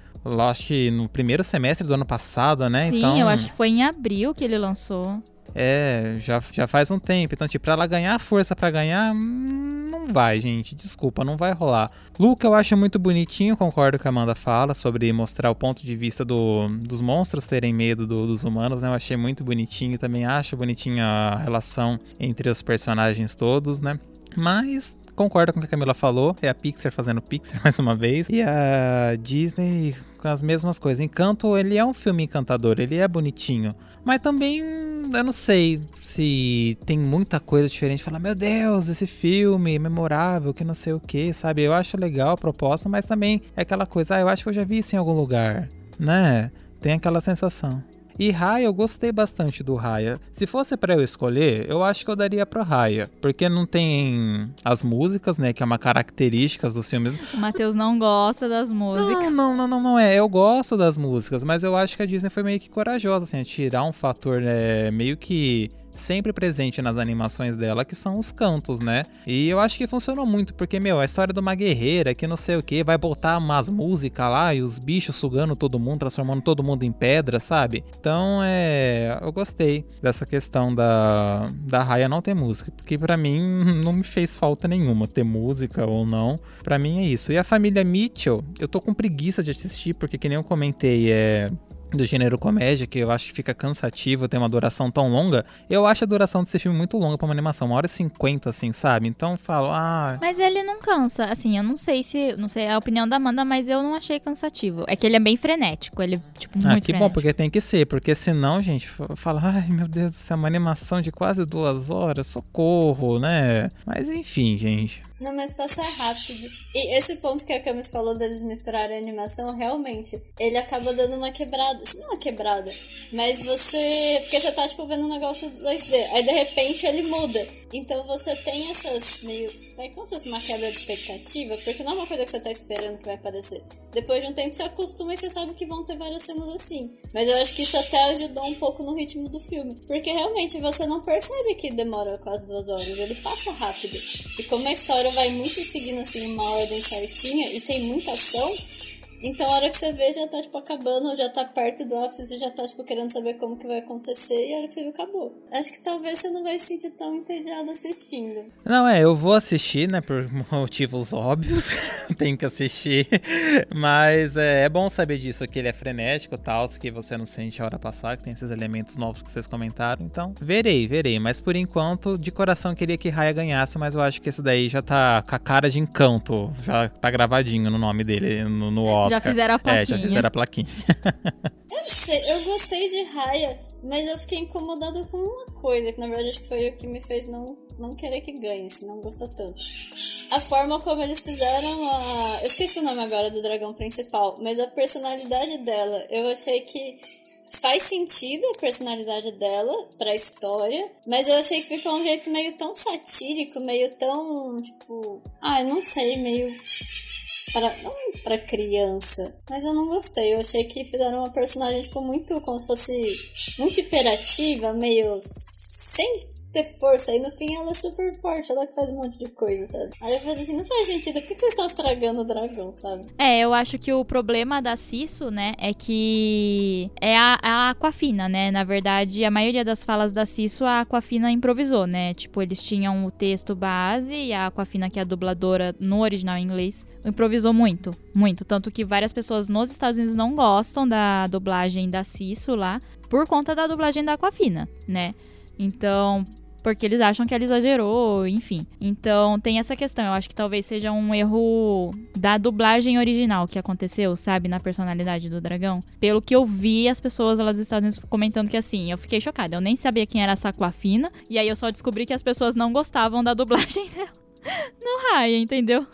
acho que no primeiro semestre do ano passado, né? Sim, então, eu acho que foi em abril que ele lançou. É, já, já faz um tempo. Então, tipo, pra ela ganhar força pra ganhar, hum, não vai, gente. Desculpa, não vai rolar. Luca eu acho muito bonitinho, concordo com a Amanda fala sobre mostrar o ponto de vista do, dos monstros terem medo do, dos humanos, né? Eu achei muito bonitinho. Também acho bonitinha a relação entre os personagens todos, né? Mas concordo com o que a Camila falou. É a Pixar fazendo Pixar mais uma vez. E a Disney com as mesmas coisas. Encanto, ele é um filme encantador, ele é bonitinho. Mas também, eu não sei se tem muita coisa diferente. Falar, meu Deus, esse filme memorável, que não sei o que, sabe? Eu acho legal a proposta, mas também é aquela coisa, ah, eu acho que eu já vi isso em algum lugar, né? Tem aquela sensação. E Raya, eu gostei bastante do Raya. Se fosse para eu escolher, eu acho que eu daria pro Raya. Porque não tem as músicas, né? Que é uma característica dos filmes. O Matheus não gosta das músicas. Não, não, não, não, é. Eu gosto das músicas, mas eu acho que a Disney foi meio que corajosa, assim, a tirar um fator né, meio que sempre presente nas animações dela, que são os cantos, né? E eu acho que funcionou muito, porque, meu, a história de uma guerreira que não sei o que, vai botar umas músicas lá e os bichos sugando todo mundo, transformando todo mundo em pedra, sabe? Então, é. Eu gostei dessa questão da, da Raya não ter música, porque para mim não me fez falta nenhuma ter música ou não. para mim é isso. E a família Mitchell, eu tô com preguiça de assistir, porque, que nem eu comentei, é do gênero comédia, que eu acho que fica cansativo ter uma duração tão longa, eu acho a duração desse filme muito longa pra uma animação, uma hora e cinquenta, assim, sabe? Então eu falo, ah. Mas ele não cansa, assim, eu não sei se. Não sei a opinião da Amanda, mas eu não achei cansativo. É que ele é bem frenético, ele, tipo, muito Ah, que frenético. bom, porque tem que ser, porque senão, gente, fala, ai meu Deus, isso é uma animação de quase duas horas, socorro, né? Mas enfim, gente. Não, mas passa rápido. E esse ponto que a Camis falou deles misturarem animação, realmente, ele acaba dando uma quebrada. Não uma quebrada, mas você. Porque você tá, tipo, vendo um negócio 2D. Aí de repente ele muda. Então você tem essas meio. É como se fosse uma quebra de expectativa, porque não é uma coisa que você tá esperando que vai aparecer. Depois de um tempo você acostuma e você sabe que vão ter várias cenas assim. Mas eu acho que isso até ajudou um pouco no ritmo do filme. Porque realmente você não percebe que demora quase duas horas. Ele passa rápido. E como a história vai muito seguindo assim uma ordem certinha e tem muita ação, então a hora que você vê já tá tipo acabando, ou já tá perto do ápice, você já tá tipo querendo saber como que vai acontecer e a hora que você viu acabou. Acho que talvez você não vai se sentir tão entediado assistindo. Não, é, eu vou assistir, né, por motivos óbvios, tenho que assistir, mas é, é, bom saber disso, que ele é frenético e tal, que você não sente a hora passar, que tem esses elementos novos que vocês comentaram, então verei, verei, mas por enquanto, de coração queria que Raya ganhasse, mas eu acho que esse daí já tá com a cara de encanto, já tá gravadinho no nome dele, no, no Oscar. Já fizeram a plaquinha. É, já fizeram a plaquinha. eu sei, eu gostei de Raya, mas eu fiquei incomodada com uma coisa, que na verdade acho que foi o que me fez não, não querer que ganhe, se não gostar tanto. A forma como eles fizeram a. Eu esqueci o nome agora do dragão principal, mas a personalidade dela, eu achei que faz sentido a personalidade dela pra história, mas eu achei que ficou um jeito meio tão satírico, meio tão, tipo, ah, eu não sei, meio para não para criança, mas eu não gostei. Eu achei que fizeram uma personagem tipo muito como se fosse muito imperativa, meio sem ter força. E no fim ela é super forte, ela que faz um monte de coisa, sabe? Aí eu falei assim, não faz sentido, por que vocês estão estragando o dragão, sabe? É, eu acho que o problema da Cisso, né, é que é a, a Aquafina, né? Na verdade, a maioria das falas da Cisso a Aquafina improvisou, né? Tipo, eles tinham o texto base e a Aquafina, que é a dubladora no original em inglês, improvisou muito, muito. Tanto que várias pessoas nos Estados Unidos não gostam da dublagem da Cisso lá, por conta da dublagem da Aquafina, né? Então, porque eles acham que ela exagerou, enfim. Então tem essa questão. Eu acho que talvez seja um erro da dublagem original que aconteceu, sabe, na personalidade do dragão. Pelo que eu vi, as pessoas lá dos Estados Unidos comentando que assim, eu fiquei chocada. Eu nem sabia quem era a Saquafina, e aí eu só descobri que as pessoas não gostavam da dublagem dela no raia, entendeu?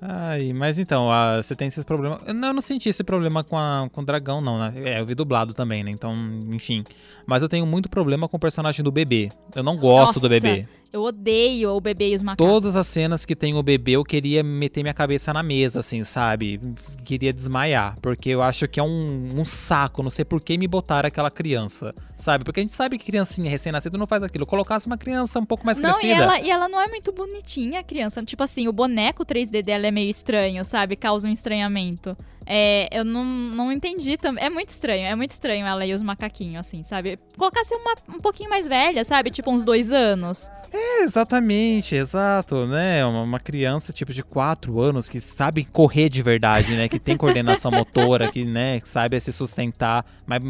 Ai, mas então, você tem esses problemas. Eu não, eu não senti esse problema com, a, com o dragão, não, né? É, eu vi dublado também, né? Então, enfim. Mas eu tenho muito problema com o personagem do bebê. Eu não gosto Nossa, do bebê. Eu odeio o bebê e os macacos. Todas as cenas que tem o bebê, eu queria meter minha cabeça na mesa, assim, sabe? Queria desmaiar. Porque eu acho que é um, um saco. Não sei por que me botaram aquela criança, sabe? Porque a gente sabe que criancinha recém-nascida não faz aquilo. Colocasse uma criança um pouco mais Não, e crescida. ela, e ela não é muito bonitinha, a criança. Tipo assim, o boneco 3D dela é meio estranho, sabe? Causa um estranhamento. É, eu não, não entendi também. É muito estranho, é muito estranho ela e os macaquinhos, assim, sabe? Colocasse uma um pouquinho mais velha, sabe? Tipo uns dois anos. É, exatamente, exato, né? Uma, uma criança, tipo, de 4 anos que sabe correr de verdade, né? Que tem coordenação motora, que, né, que sabe se sustentar. Mas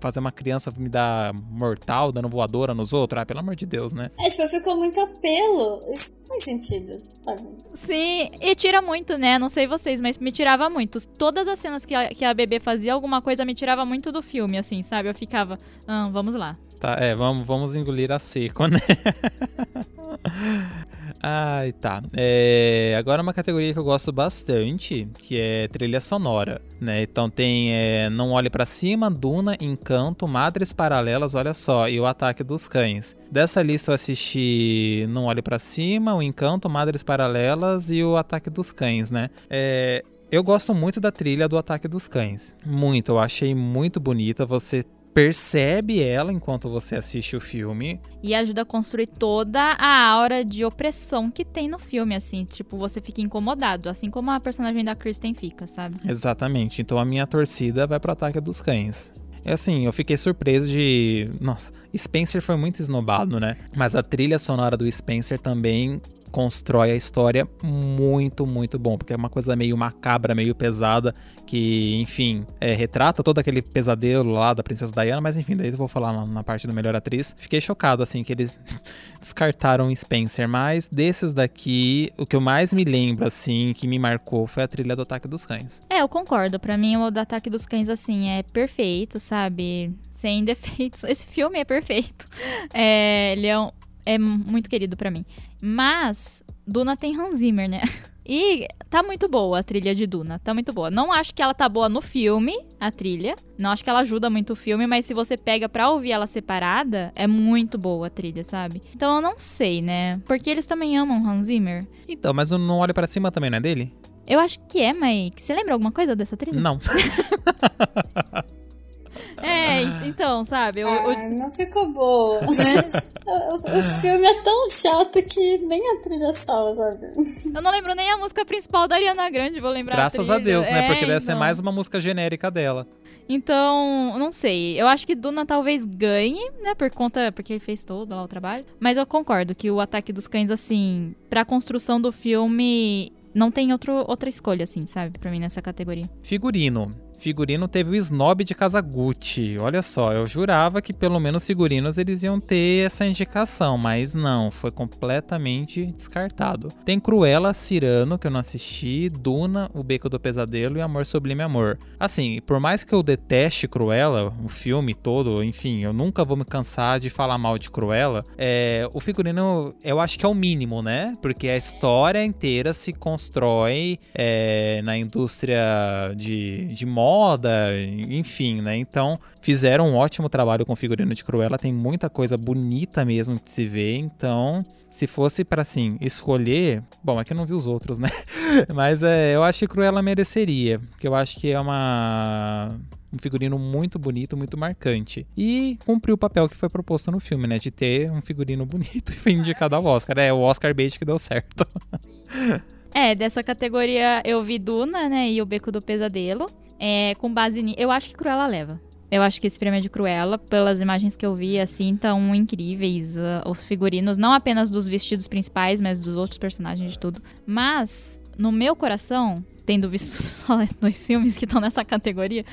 fazer uma criança me dar mortal, dando voadora nos outros, ah, pelo amor de Deus, né? É, tipo, ficou muito apelo. Isso faz sentido, sabe? Sim, e tira muito, né? Não sei vocês, mas me tirava muito. Todas as cenas que a, que a bebê fazia alguma coisa me tirava muito do filme, assim, sabe? Eu ficava, ah, vamos lá. Tá, é, vamos, vamos engolir a seco, né? Ai, tá. É, agora uma categoria que eu gosto bastante, que é trilha sonora, né? Então tem é, Não Olhe para Cima, Duna, Encanto, Madres Paralelas, olha só, e O Ataque dos Cães. Dessa lista eu assisti Não Olhe para Cima, O Encanto, Madres Paralelas e O Ataque dos Cães, né? É, eu gosto muito da trilha do Ataque dos Cães. Muito, eu achei muito bonita. Você percebe ela enquanto você assiste o filme. E ajuda a construir toda a aura de opressão que tem no filme, assim. Tipo, você fica incomodado, assim como a personagem da Kristen fica, sabe? Exatamente. Então a minha torcida vai pro ataque dos cães. É assim, eu fiquei surpreso de. Nossa, Spencer foi muito esnobado, né? Mas a trilha sonora do Spencer também constrói a história muito, muito bom, porque é uma coisa meio macabra, meio pesada, que, enfim, é, retrata todo aquele pesadelo lá da Princesa Diana, mas enfim, daí eu vou falar na, na parte do melhor atriz. Fiquei chocado, assim, que eles descartaram Spencer, mas desses daqui, o que eu mais me lembro, assim, que me marcou foi a trilha do Ataque dos Cães. É, eu concordo. Pra mim, o do Ataque dos Cães, assim, é perfeito, sabe? Sem defeitos. Esse filme é perfeito. É, ele é, um, é muito querido pra mim. Mas Duna tem Hans Zimmer, né? E tá muito boa a trilha de Duna, tá muito boa. Não acho que ela tá boa no filme, a trilha. Não acho que ela ajuda muito o filme, mas se você pega pra ouvir ela separada, é muito boa a trilha, sabe? Então eu não sei, né? Porque eles também amam Hans Zimmer. Então, mas o Não Olhe Para Cima também não é dele? Eu acho que é, mas você lembra alguma coisa dessa trilha? Não. É, então, sabe? Eu, eu- Ai, não ficou boa. o, o filme é tão chato que nem a trilha salva, sabe? eu não lembro nem a música principal da Ariana Grande, vou lembrar. Graças a a. Deus, né? É, Porque deve ser então. mais uma música genérica dela. Então, não sei. Eu acho que Duna talvez ganhe, né? Por conta. Porque ele fez todo lá o trabalho. Mas eu concordo que o ataque dos cães, assim, pra construção do filme, não tem outro, outra escolha, assim, sabe? Pra mim nessa categoria. Figurino. Figurino teve o snob de Kazaguchi. Olha só, eu jurava que pelo menos figurinos eles iam ter essa indicação, mas não, foi completamente descartado. Tem Cruella, Cirano, que eu não assisti, Duna, O Beco do Pesadelo e Amor Sublime Amor. Assim, por mais que eu deteste Cruella, o filme todo, enfim, eu nunca vou me cansar de falar mal de Cruella, é, o figurino eu acho que é o mínimo, né? Porque a história inteira se constrói é, na indústria de, de moda, enfim, né? Então fizeram um ótimo trabalho com o figurino de Cruella, tem muita coisa bonita mesmo que se vê, então se fosse pra assim escolher, bom, é que eu não vi os outros, né? Mas é, eu acho que Cruella mereceria, porque eu acho que é uma um figurino muito bonito, muito marcante. E cumpriu o papel que foi proposto no filme, né? De ter um figurino bonito e foi indicado ao Oscar. É, o Oscar bait que deu certo. É, dessa categoria eu vi Duna, né? E o Beco do Pesadelo. É, com base nisso. Eu acho que Cruella leva. Eu acho que esse prêmio é de Cruella, pelas imagens que eu vi, assim, tão incríveis. ah, os figurinos, não apenas dos vestidos principais, mas dos outros personagens de tudo. Mas, no meu coração, tendo visto só dois filmes que estão nessa categoria,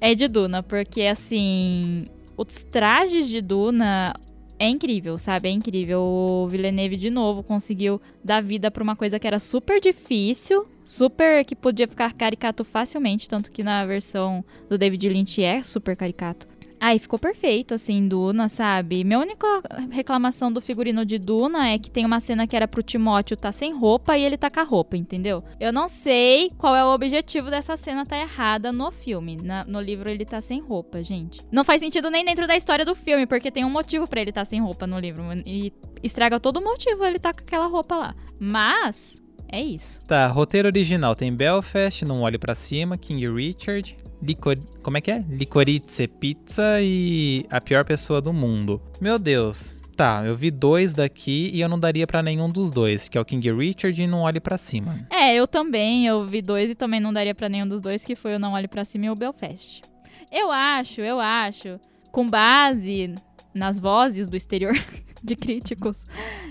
é de Duna, porque, assim, os trajes de Duna é incrível, sabe? É incrível. O Villeneuve, de novo, conseguiu dar vida pra uma coisa que era super difícil, super que podia ficar caricato facilmente, tanto que na versão do David Lynch é super caricato. Aí ficou perfeito, assim, Duna, sabe? Minha única reclamação do figurino de Duna é que tem uma cena que era pro Timóteo tá sem roupa e ele tá com a roupa, entendeu? Eu não sei qual é o objetivo dessa cena tá errada no filme. Na, no livro ele tá sem roupa, gente. Não faz sentido nem dentro da história do filme, porque tem um motivo para ele tá sem roupa no livro. E estraga todo o motivo ele tá com aquela roupa lá. Mas, é isso. Tá, roteiro original tem Belfast, Não Olhe para Cima, King Richard, licor... como é que é? Licorice Pizza e A Pior Pessoa do Mundo. Meu Deus. Tá, eu vi dois daqui e eu não daria para nenhum dos dois, que é o King Richard e Não Olhe para Cima. É, eu também, eu vi dois e também não daria para nenhum dos dois, que foi o Não Olhe para Cima e o Belfast. Eu acho, eu acho, com base nas vozes do exterior de críticos,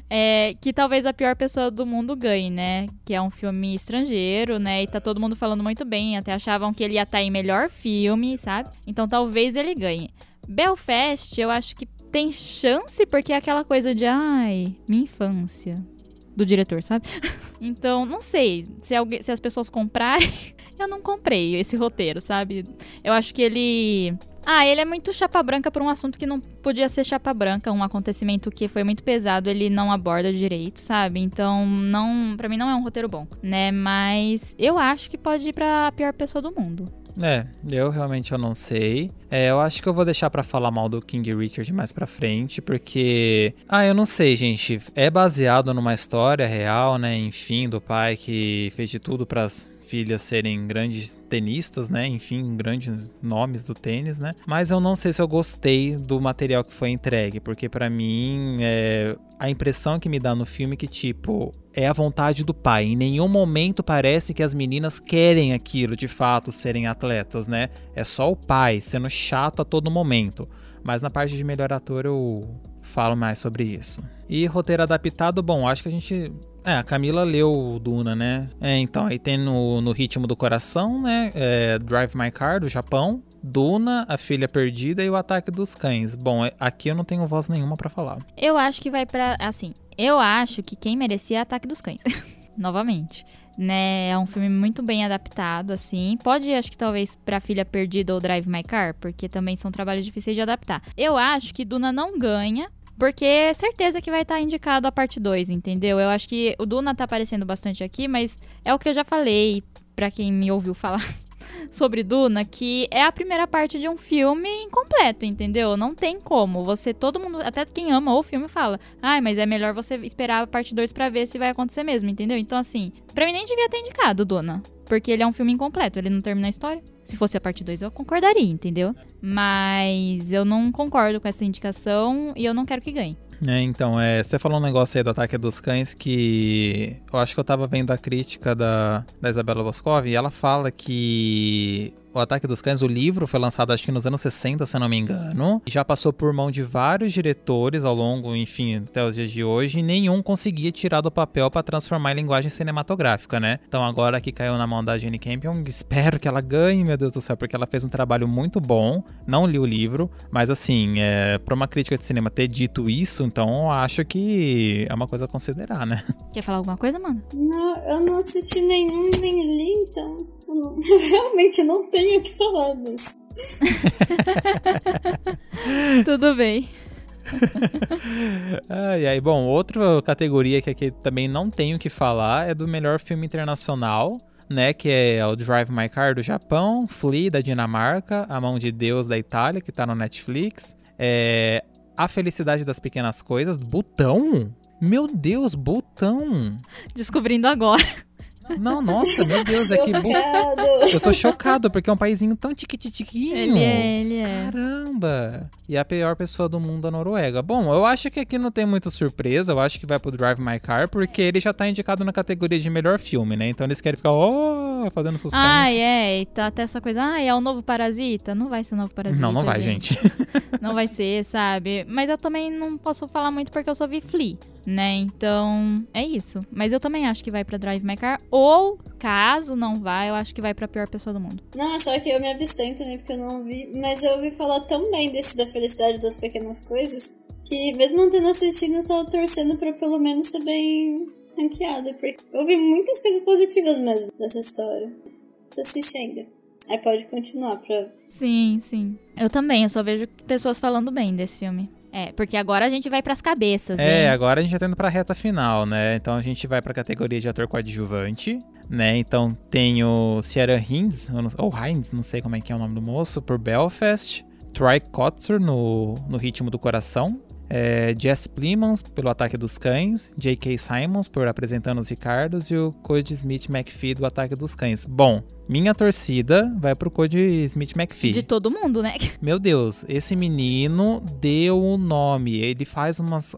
é, que talvez a pior pessoa do mundo ganhe, né? Que é um filme estrangeiro, né? E tá todo mundo falando muito bem, até achavam que ele ia estar tá em melhor filme, sabe? Então talvez ele ganhe. Belfast, eu acho que tem chance porque é aquela coisa de, ai, minha infância. Do diretor, sabe? Então, não sei. Se, alguém, se as pessoas comprarem, eu não comprei esse roteiro, sabe? Eu acho que ele ah, ele é muito chapa branca por um assunto que não podia ser chapa branca, um acontecimento que foi muito pesado, ele não aborda direito, sabe? Então, não, para mim não é um roteiro bom, né? Mas eu acho que pode ir para pior pessoa do mundo. É, eu realmente eu não sei. É, eu acho que eu vou deixar para falar mal do King Richard mais pra frente, porque. Ah, eu não sei, gente. É baseado numa história real, né? Enfim, do pai que fez de tudo para filhas serem grandes tenistas, né? Enfim, grandes nomes do tênis, né? Mas eu não sei se eu gostei do material que foi entregue, porque para mim é, a impressão que me dá no filme é que tipo é a vontade do pai. Em nenhum momento parece que as meninas querem aquilo de fato serem atletas, né? É só o pai sendo chato a todo momento. Mas na parte de melhor ator eu falo mais sobre isso. E roteiro adaptado, bom, acho que a gente é, a Camila leu o Duna, né? É, então, aí tem no, no Ritmo do Coração, né? É, Drive My Car, do Japão. Duna, A Filha Perdida e O Ataque dos Cães. Bom, é, aqui eu não tenho voz nenhuma para falar. Eu acho que vai para Assim, eu acho que quem merecia é Ataque dos Cães. Novamente. Né, é um filme muito bem adaptado, assim. Pode, acho que talvez pra Filha Perdida ou Drive My Car, porque também são trabalhos difíceis de adaptar. Eu acho que Duna não ganha, porque é certeza que vai estar tá indicado a parte 2, entendeu? Eu acho que o Duna tá aparecendo bastante aqui, mas é o que eu já falei para quem me ouviu falar sobre Duna, que é a primeira parte de um filme incompleto, entendeu? Não tem como. Você, todo mundo, até quem ama o filme fala, ai, mas é melhor você esperar a parte 2 para ver se vai acontecer mesmo, entendeu? Então, assim, pra mim nem devia ter indicado Duna. Porque ele é um filme incompleto, ele não termina a história. Se fosse a parte 2, eu concordaria, entendeu? Mas eu não concordo com essa indicação e eu não quero que ganhe. É, então, é, você falou um negócio aí do Ataque dos Cães que eu acho que eu tava vendo a crítica da, da Isabela Boscov e ela fala que o Ataque dos Cães, o livro, foi lançado acho que nos anos 60, se não me engano. Já passou por mão de vários diretores ao longo, enfim, até os dias de hoje, e nenhum conseguia tirar do papel para transformar em linguagem cinematográfica, né? Então agora que caiu na mão da Jenny Campion, espero que ela ganhe, meu Deus do céu, porque ela fez um trabalho muito bom. Não li o livro, mas assim, é, para uma crítica de cinema ter dito isso, então eu acho que é uma coisa a considerar, né? Quer falar alguma coisa, mano? Não, eu não assisti nenhum nem li, então não, realmente não tenho o que falar disso. Tudo bem. ai, ai, bom, outra categoria que aqui também não tenho que falar é do melhor filme internacional, né? Que é o Drive My Car do Japão, Flea da Dinamarca, A Mão de Deus da Itália, que tá no Netflix, é A Felicidade das Pequenas Coisas, Butão? Meu Deus, Butão! Descobrindo agora. Não, nossa, meu Deus, é que. Eu tô chocado, porque é um paísinho tão tiquititiquinho. Ele é, ele é. Caramba! E a pior pessoa do mundo, a Noruega. Bom, eu acho que aqui não tem muita surpresa. Eu acho que vai pro Drive My Car, porque ele já tá indicado na categoria de melhor filme, né? Então eles querem ficar, oh, fazendo suspense. Ah, é. E tá até essa coisa, ah, é o novo Parasita? Não vai ser o novo Parasita. Não, não vai, gente. gente. não vai ser, sabe? Mas eu também não posso falar muito porque eu só vi Flea né? Então, é isso. Mas eu também acho que vai para Drive My Car. Ou, caso não vá, eu acho que vai pra pior pessoa do mundo. Não, é só que eu me abstenho também porque eu não vi. Mas eu ouvi falar tão bem desse da felicidade das pequenas coisas. que mesmo não tendo assistido, eu estava torcendo pra pelo menos ser bem ranqueada, porque eu vi muitas coisas positivas mesmo dessa história. Você assiste ainda. Aí pode continuar pra. Sim, sim. Eu também, eu só vejo pessoas falando bem desse filme. É, porque agora a gente vai pras cabeças, É, hein? agora a gente já tá indo pra reta final, né? Então a gente vai pra categoria de ator coadjuvante, né? Então tem o Sierra Hines, ou Hines, não sei como é que é o nome do moço, por Belfast. Troy Kotzer no, no Ritmo do Coração. É, Jess Plimons pelo Ataque dos Cães. J.K. Simons por Apresentando os Ricardos. E o Cody Smith McPhee do Ataque dos Cães. Bom, minha torcida vai pro Cody Smith McPhee. De todo mundo, né? Meu Deus, esse menino deu o nome. Ele faz umas.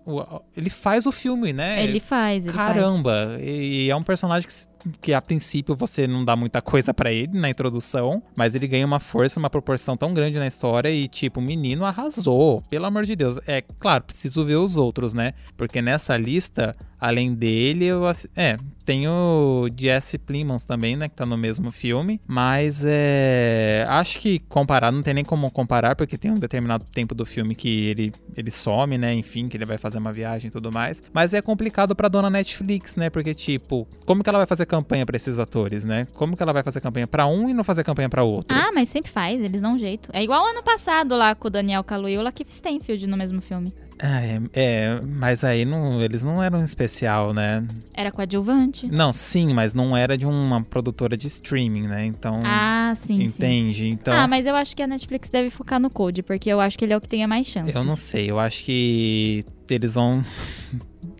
Ele faz o filme, né? Ele faz, ele Caramba! E é um personagem que, que a princípio você não dá muita coisa pra ele na introdução, mas ele ganha uma força, uma proporção tão grande na história e, tipo, o menino arrasou. Pelo amor de Deus. É claro, preciso ver os outros, né? Porque nessa lista, além dele, eu. É, tem o Jesse Plimons também, né? Que tá no mesmo filme. Mas é. Acho que comparar, não tem nem como comparar, porque tem um determinado tempo do filme que ele, ele some, né? Enfim, que ele vai fazer uma viagem e tudo mais. Mas é complicado pra dona Netflix, né? Porque, tipo, como que ela vai fazer campanha pra esses atores, né? Como que ela vai fazer campanha pra um e não fazer campanha pra outro? Ah, mas sempre faz, eles dão um jeito. É igual ano passado lá com o Daniel Kaluuya e o Lakeith Stanfield no mesmo filme. Ah, é, é, mas aí não, eles não eram especial, né? Era coadjuvante. Não, sim, mas não era de uma produtora de streaming, né? Então. Ah, sim, sim. entende? Então. Ah, mas eu acho que a Netflix deve focar no Code, porque eu acho que ele é o que tem mais chances. Eu não sei, eu acho que eles vão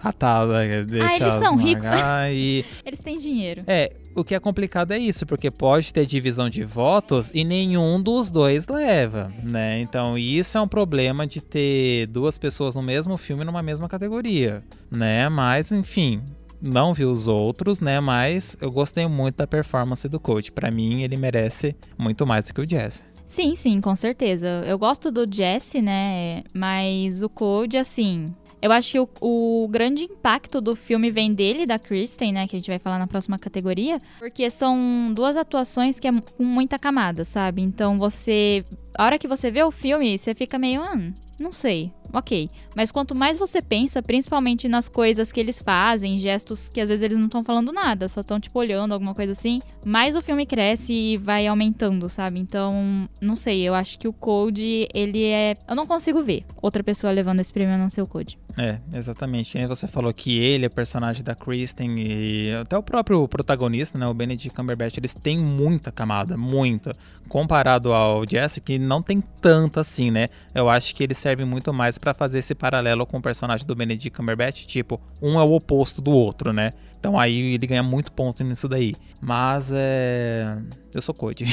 atar, né, deixar Ah, eles são ricos. e Eles têm dinheiro. é, o que é complicado é isso, porque pode ter divisão de votos e nenhum dos dois leva, né? Então, isso é um problema de ter duas pessoas no mesmo filme numa mesma categoria, né? Mas, enfim, não vi os outros, né? Mas eu gostei muito da performance do coach. Pra mim, ele merece muito mais do que o Jesse. Sim, sim, com certeza. Eu gosto do Jesse, né? Mas o Code, assim. Eu acho que o, o grande impacto do filme vem dele da Kristen, né? Que a gente vai falar na próxima categoria. Porque são duas atuações que é com muita camada, sabe? Então você. A hora que você vê o filme, você fica meio. Ah, não sei. Ok. Mas quanto mais você pensa, principalmente nas coisas que eles fazem, gestos que às vezes eles não estão falando nada, só estão tipo olhando alguma coisa assim, mais o filme cresce e vai aumentando, sabe? Então, não sei, eu acho que o Code, ele é. Eu não consigo ver outra pessoa levando esse prêmio a não ser o Code. É, exatamente. Você falou que ele é personagem da Kristen e até o próprio protagonista, né, o Benedict Cumberbatch, eles têm muita camada, muita. Comparado ao Jesse, que não tem tanta assim, né? Eu acho que ele serve muito mais pra fazer esse paralelo com o personagem do Benedict Cumberbatch, tipo, um é o oposto do outro, né? Então aí ele ganha muito ponto nisso daí. Mas é. Eu sou Code.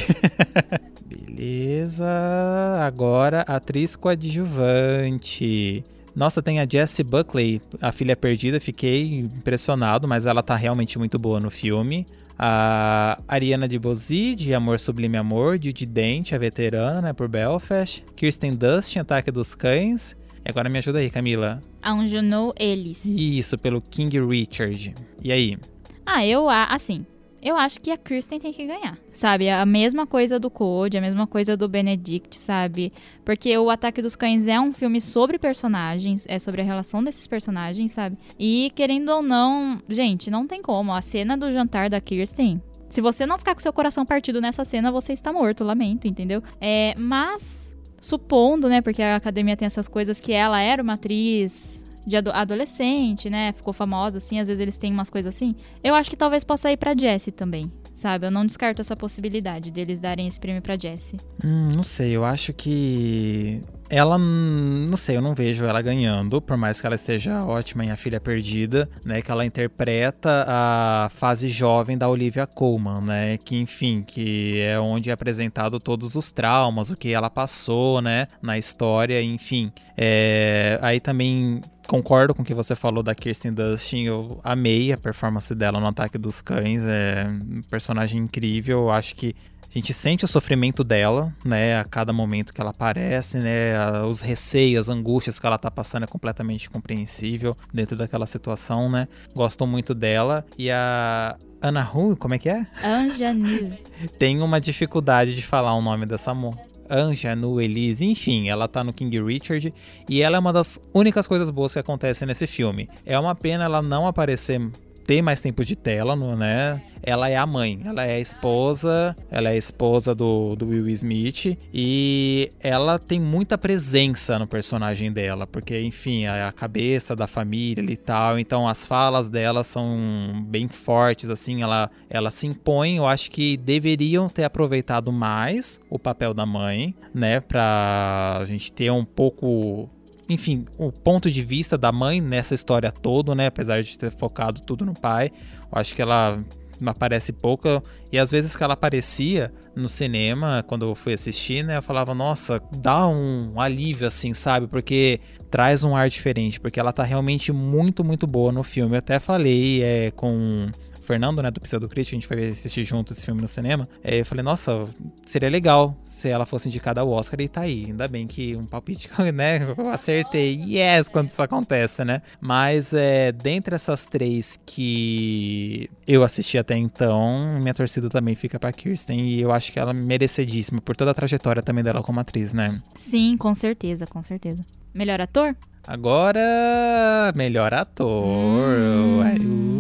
Beleza. Agora, atriz coadjuvante. Nossa, tem a Jessie Buckley, a filha perdida. Fiquei impressionado, mas ela tá realmente muito boa no filme. A Ariana de Bozzi, de Amor Sublime Amor, de Dente, a veterana, né, por Belfast. Kirsten Dust, Ataque dos Cães. E agora me ajuda aí, Camila. Aunjanou eles. Isso, pelo King Richard. E aí? Ah, eu, a- assim, eu acho que a Kristen tem que ganhar, sabe? A mesma coisa do Code, a mesma coisa do Benedict, sabe? Porque o Ataque dos Cães é um filme sobre personagens, é sobre a relação desses personagens, sabe? E querendo ou não, gente, não tem como. A cena do jantar da Kirsten. Se você não ficar com seu coração partido nessa cena, você está morto, lamento, entendeu? É, mas supondo, né, porque a academia tem essas coisas que ela era uma atriz de ado- adolescente, né, ficou famosa assim, às vezes eles têm umas coisas assim. Eu acho que talvez possa ir pra Jessie também, sabe? Eu não descarto essa possibilidade deles darem esse prêmio pra Jessie. Hum, não sei, eu acho que ela, não sei, eu não vejo ela ganhando, por mais que ela esteja ótima em A Filha Perdida, né, que ela interpreta a fase jovem da Olivia Colman, né, que enfim, que é onde é apresentado todos os traumas, o que ela passou, né, na história, enfim. É, aí também concordo com o que você falou da Kirsten Dustin. Eu amei a performance dela no Ataque dos Cães. É um personagem incrível. Eu acho que a gente sente o sofrimento dela, né? A cada momento que ela aparece, né? Os receios, as angústias que ela tá passando é completamente compreensível dentro daquela situação, né? Gosto muito dela. E a Ana Hu, como é que é? Anjanil. Tem uma dificuldade de falar o nome dessa mo... Anja no Elise, enfim, ela tá no King Richard e ela é uma das únicas coisas boas que acontecem nesse filme. É uma pena ela não aparecer ter mais tempo de tela, né? Ela é a mãe, ela é a esposa, ela é a esposa do, do Will Smith e ela tem muita presença no personagem dela, porque, enfim, é a cabeça da família e tal, então as falas dela são bem fortes, assim, ela, ela se impõe. Eu acho que deveriam ter aproveitado mais o papel da mãe, né, pra gente ter um pouco enfim, o ponto de vista da mãe nessa história toda, né? Apesar de ter focado tudo no pai, eu acho que ela aparece pouca. E às vezes que ela aparecia no cinema, quando eu fui assistir, né? Eu falava, nossa, dá um alívio, assim, sabe? Porque traz um ar diferente, porque ela tá realmente muito, muito boa no filme. Eu até falei é, com Fernando, né, do Pseudo Crítico, a gente foi assistir junto esse filme no cinema. É, eu falei, nossa, seria legal se ela fosse indicada ao Oscar e tá aí. Ainda bem que um palpite, né, eu acertei. Yes, quando isso acontece, né? Mas é, dentre essas três que eu assisti até então, minha torcida também fica pra Kirsten e eu acho que ela é merecidíssima por toda a trajetória também dela como atriz, né? Sim, com certeza, com certeza. Melhor ator? Agora, melhor ator. Hum.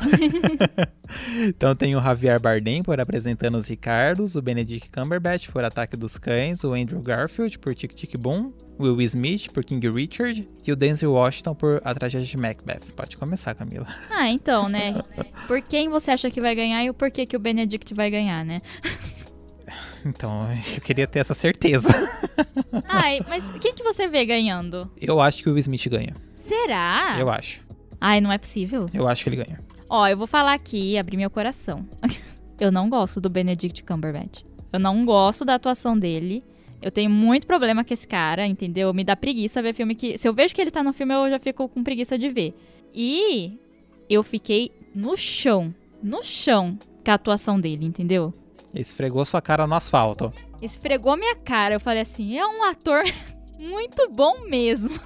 então tem o Javier Bardem por Apresentando os Ricardos, o Benedict Cumberbatch por Ataque dos Cães, o Andrew Garfield por Tic Tic Boom, o Will Smith por King Richard e o Denzel Washington por A Tragédia de Macbeth. Pode começar, Camila. Ah, então, né? Por quem você acha que vai ganhar e o porquê que o Benedict vai ganhar, né? Então, eu queria ter essa certeza. Ai, mas quem que você vê ganhando? Eu acho que o Will Smith ganha. Será? Eu acho. Ai, não é possível. Eu acho que ele ganha. Ó, eu vou falar aqui, abrir meu coração. eu não gosto do Benedict Cumberbatch. Eu não gosto da atuação dele. Eu tenho muito problema com esse cara, entendeu? Me dá preguiça ver filme que. Se eu vejo que ele tá no filme, eu já fico com preguiça de ver. E eu fiquei no chão. No chão com a atuação dele, entendeu? Esfregou sua cara no asfalto. Esfregou minha cara. Eu falei assim: é um ator muito bom mesmo.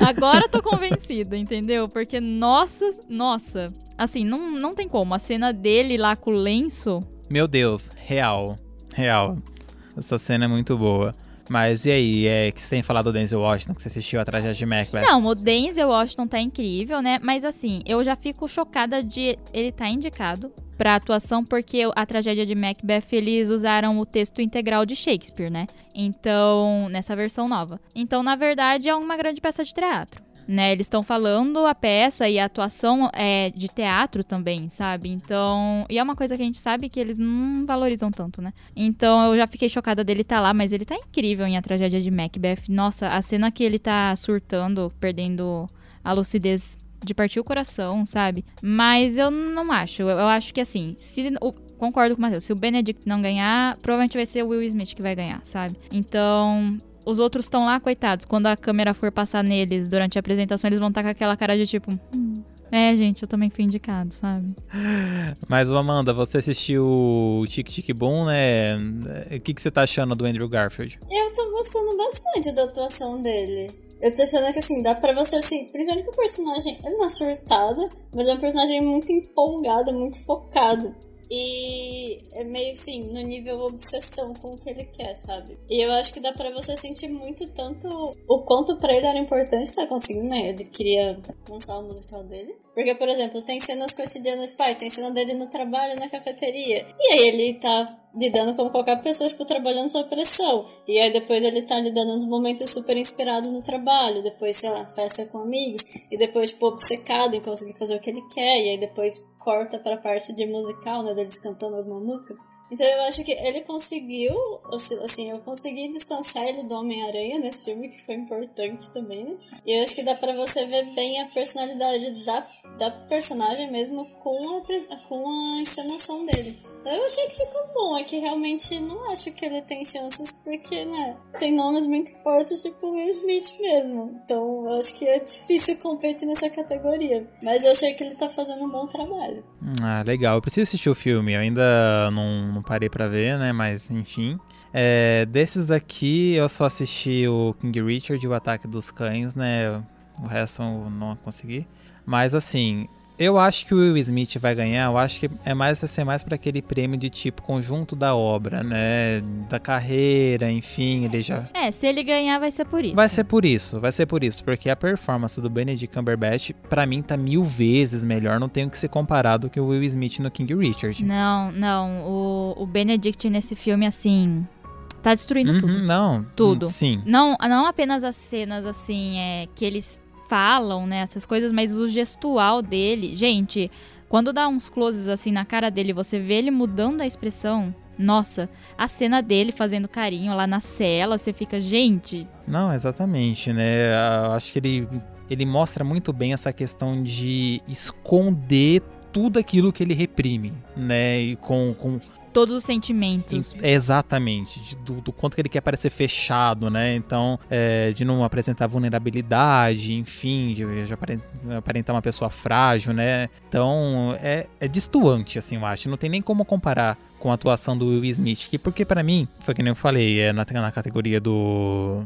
Agora tô convencida, entendeu? Porque, nossa, nossa. Assim, não, não tem como. A cena dele lá com o lenço. Meu Deus, real. Real. Essa cena é muito boa. Mas e aí, é que você tem falado do Denzel Washington, que você assistiu a tragédia de Macbeth? Não, o Denzel Washington tá incrível, né? Mas assim, eu já fico chocada de ele tá indicado pra atuação, porque a tragédia de Macbeth, eles usaram o texto integral de Shakespeare, né? Então, nessa versão nova. Então, na verdade, é uma grande peça de teatro. Né, eles estão falando a peça e a atuação é de teatro também, sabe? Então, e é uma coisa que a gente sabe que eles não valorizam tanto, né? Então, eu já fiquei chocada dele estar tá lá, mas ele tá incrível em A Tragédia de Macbeth. Nossa, a cena que ele tá surtando, perdendo a lucidez de partir o coração, sabe? Mas eu não acho. Eu, eu acho que assim, se o, concordo com o Matheus, se o Benedict não ganhar, provavelmente vai ser o Will Smith que vai ganhar, sabe? Então, os outros estão lá, coitados. Quando a câmera for passar neles durante a apresentação, eles vão estar tá com aquela cara de tipo. Hum, é, gente, eu também fui indicado, sabe? Mas, Amanda, você assistiu o Tic Tic Boom, né? O que, que você tá achando do Andrew Garfield? Eu tô gostando bastante da atuação dele. Eu tô achando que assim, dá pra você assim. Primeiro que o personagem é uma surtada, mas é um personagem muito empolgado, muito focado. E é meio assim, no nível obsessão com o que ele quer, sabe? E eu acho que dá pra você sentir muito tanto o quanto pra ele era importante estar conseguindo, né? Ele queria lançar o musical dele. Porque, por exemplo, tem cenas cotidianas, pai, tem cena dele no trabalho, na cafeteria. E aí ele tá lidando como qualquer pessoa, tipo, trabalhando sob pressão. E aí depois ele tá lidando nos momentos super inspirados no trabalho. Depois, sei lá, festa com amigos. E depois, tipo, obcecado em conseguir fazer o que ele quer. E aí depois corta pra parte de musical, né? Deles cantando alguma música. Então eu acho que ele conseguiu, assim, eu consegui distanciar ele do Homem-Aranha nesse filme, que foi importante também, né? E eu acho que dá pra você ver bem a personalidade da, da personagem mesmo com a, com a encenação dele. Então eu achei que ficou bom, é que realmente não acho que ele tem chances, porque, né, tem nomes muito fortes, tipo Will Smith mesmo. Então eu acho que é difícil competir nessa categoria. Mas eu achei que ele tá fazendo um bom trabalho. Ah, legal. Eu preciso assistir o filme, eu ainda não não parei para ver, né? Mas enfim. É, desses daqui eu só assisti o King Richard e o Ataque dos Cães, né? O resto eu não consegui. Mas assim, Eu acho que o Will Smith vai ganhar, eu acho que é mais vai ser mais para aquele prêmio de tipo conjunto da obra, né? Da carreira, enfim, ele já É, se ele ganhar vai ser por isso. Vai ser por isso, vai ser por isso, porque a performance do Benedict Cumberbatch para mim tá mil vezes melhor, não tem o que ser comparado que o Will Smith no King Richard. Não, não, o, o Benedict nesse filme assim tá destruindo Uhum, tudo. Não, Tudo. Sim. Não, não apenas as cenas assim, é que eles falam, né, essas coisas, mas o gestual dele. Gente, quando dá uns closes assim na cara dele, você vê ele mudando a expressão. Nossa, a cena dele fazendo carinho lá na cela, você fica, gente, Não, exatamente, né? Eu Acho que ele, ele mostra muito bem essa questão de esconder tudo aquilo que ele reprime, né? E com, com todos os sentimentos. exatamente do, do quanto que ele quer parecer fechado, né? Então, é, de não apresentar vulnerabilidade, enfim, de, de aparen- aparentar uma pessoa frágil, né? Então, é, é distoante, assim, eu acho. Não tem nem como comparar com a atuação do Will Smith, que porque pra mim, foi que nem eu falei, é na, na categoria do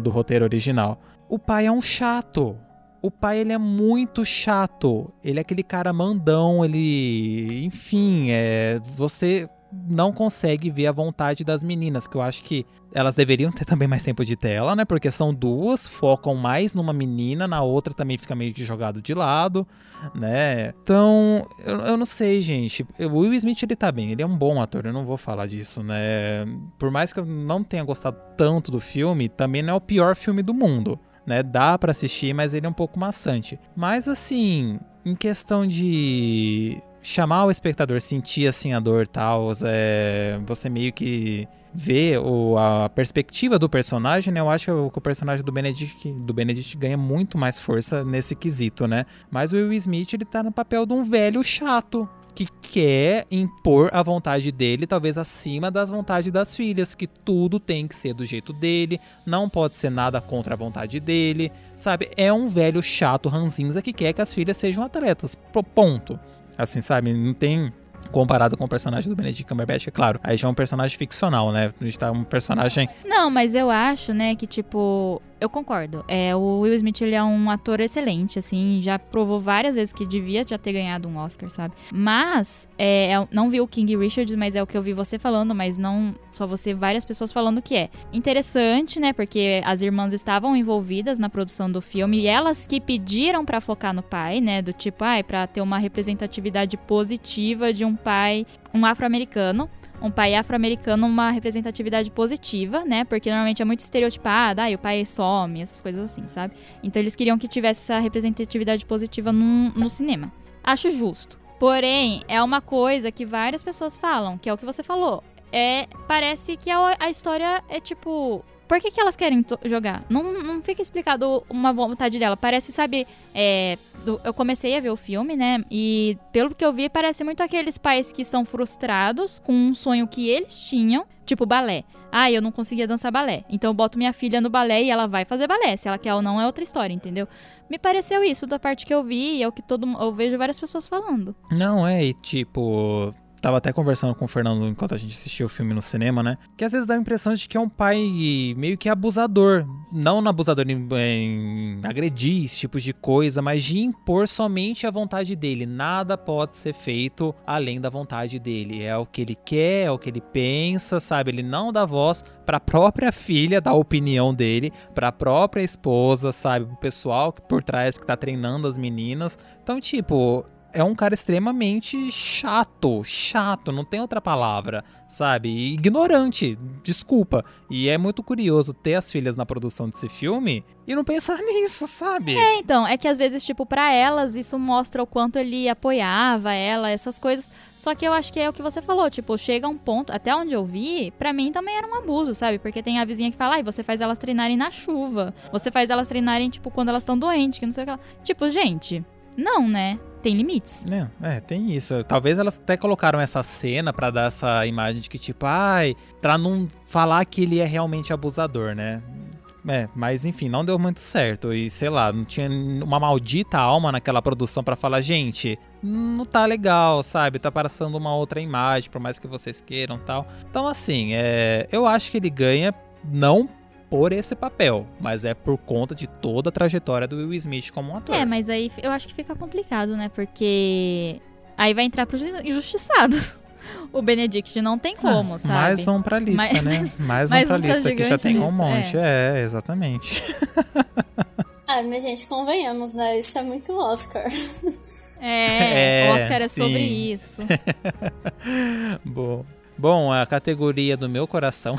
do roteiro original. O pai é um chato. O pai, ele é muito chato. Ele é aquele cara mandão, ele. Enfim, é. Você não consegue ver a vontade das meninas, que eu acho que elas deveriam ter também mais tempo de tela, né? Porque são duas, focam mais numa menina, na outra também fica meio que jogado de lado, né? Então, eu, eu não sei, gente. O Will Smith, ele tá bem, ele é um bom ator, eu não vou falar disso, né? Por mais que eu não tenha gostado tanto do filme, também não é o pior filme do mundo né? Dá pra assistir, mas ele é um pouco maçante. Mas assim, em questão de chamar o espectador, sentir assim a dor tal, é, você meio que vê o, a perspectiva do personagem, né? Eu acho que o, que o personagem do Benedict, do Benedict ganha muito mais força nesse quesito, né? Mas o Will Smith, ele tá no papel de um velho chato, que quer impor a vontade dele, talvez acima das vontades das filhas, que tudo tem que ser do jeito dele, não pode ser nada contra a vontade dele, sabe? É um velho chato ranzinza que quer que as filhas sejam atletas, ponto. Assim, sabe? Não tem comparado com o personagem do Benedict Cumberbatch, é claro. Aí já é um personagem ficcional, né? A gente tá um personagem Não, mas eu acho, né, que tipo, eu concordo. É, o Will Smith ele é um ator excelente, assim, já provou várias vezes que devia já ter ganhado um Oscar, sabe? Mas é, eu não vi o King Richards, mas é o que eu vi você falando, mas não só você, várias pessoas falando que é interessante, né? Porque as irmãs estavam envolvidas na produção do filme e elas que pediram pra focar no pai, né? Do tipo, ai, pra ter uma representatividade positiva de um pai, um afro-americano um pai afro-americano uma representatividade positiva, né? Porque normalmente é muito estereotipado, ah, o pai some, essas coisas assim, sabe? Então eles queriam que tivesse essa representatividade positiva no, no cinema. Acho justo. Porém, é uma coisa que várias pessoas falam, que é o que você falou. É, parece que a, a história é tipo. Por que, que elas querem jogar? Não, não fica explicado uma vontade dela. Parece, sabe, é, do- eu comecei a ver o filme, né? E pelo que eu vi, parece muito aqueles pais que são frustrados com um sonho que eles tinham, tipo balé. Ah, eu não conseguia dançar balé. Então eu boto minha filha no balé e ela vai fazer balé. Se ela quer ou não é outra história, entendeu? Me pareceu isso da parte que eu vi e é o que todo eu vejo várias pessoas falando. Não, é, e tipo. Tava até conversando com o Fernando enquanto a gente assistia o filme no cinema, né? Que às vezes dá a impressão de que é um pai meio que abusador. Não abusador em, em agredir esse tipo de coisa, mas de impor somente a vontade dele. Nada pode ser feito além da vontade dele. É o que ele quer, é o que ele pensa, sabe? Ele não dá voz pra própria filha dar a opinião dele, pra própria esposa, sabe? Pro pessoal que por trás que tá treinando as meninas. Então, tipo, é um cara extremamente chato, chato, não tem outra palavra, sabe? Ignorante, desculpa. E é muito curioso ter as filhas na produção desse filme e não pensar nisso, sabe? É, então, é que às vezes, tipo, pra elas, isso mostra o quanto ele apoiava ela, essas coisas. Só que eu acho que é o que você falou, tipo, chega um ponto, até onde eu vi, pra mim também era um abuso, sabe? Porque tem a vizinha que fala, ai, você faz elas treinarem na chuva. Você faz elas treinarem, tipo, quando elas estão doentes, que não sei o que lá. Tipo, gente, não, né? Tem limites. É, é, tem isso. Talvez elas até colocaram essa cena pra dar essa imagem de que, tipo, ai, pra não falar que ele é realmente abusador, né? É, mas enfim, não deu muito certo. E sei lá, não tinha uma maldita alma naquela produção pra falar, gente, não tá legal, sabe? Tá passando uma outra imagem, por mais que vocês queiram tal. Então, assim, é, eu acho que ele ganha, não por esse papel, mas é por conta de toda a trajetória do Will Smith como um ator. É, mas aí eu acho que fica complicado, né? Porque aí vai entrar pros injustiçados. O Benedict não tem como, ah, sabe? Mais um pra lista, mais, né? Mais, mais um pra lista, que já tem um monte. É, é exatamente. ah, mas gente, convenhamos, né? Isso é muito Oscar. É, é o Oscar é sim. sobre isso. Bom. Bom, a categoria do meu coração.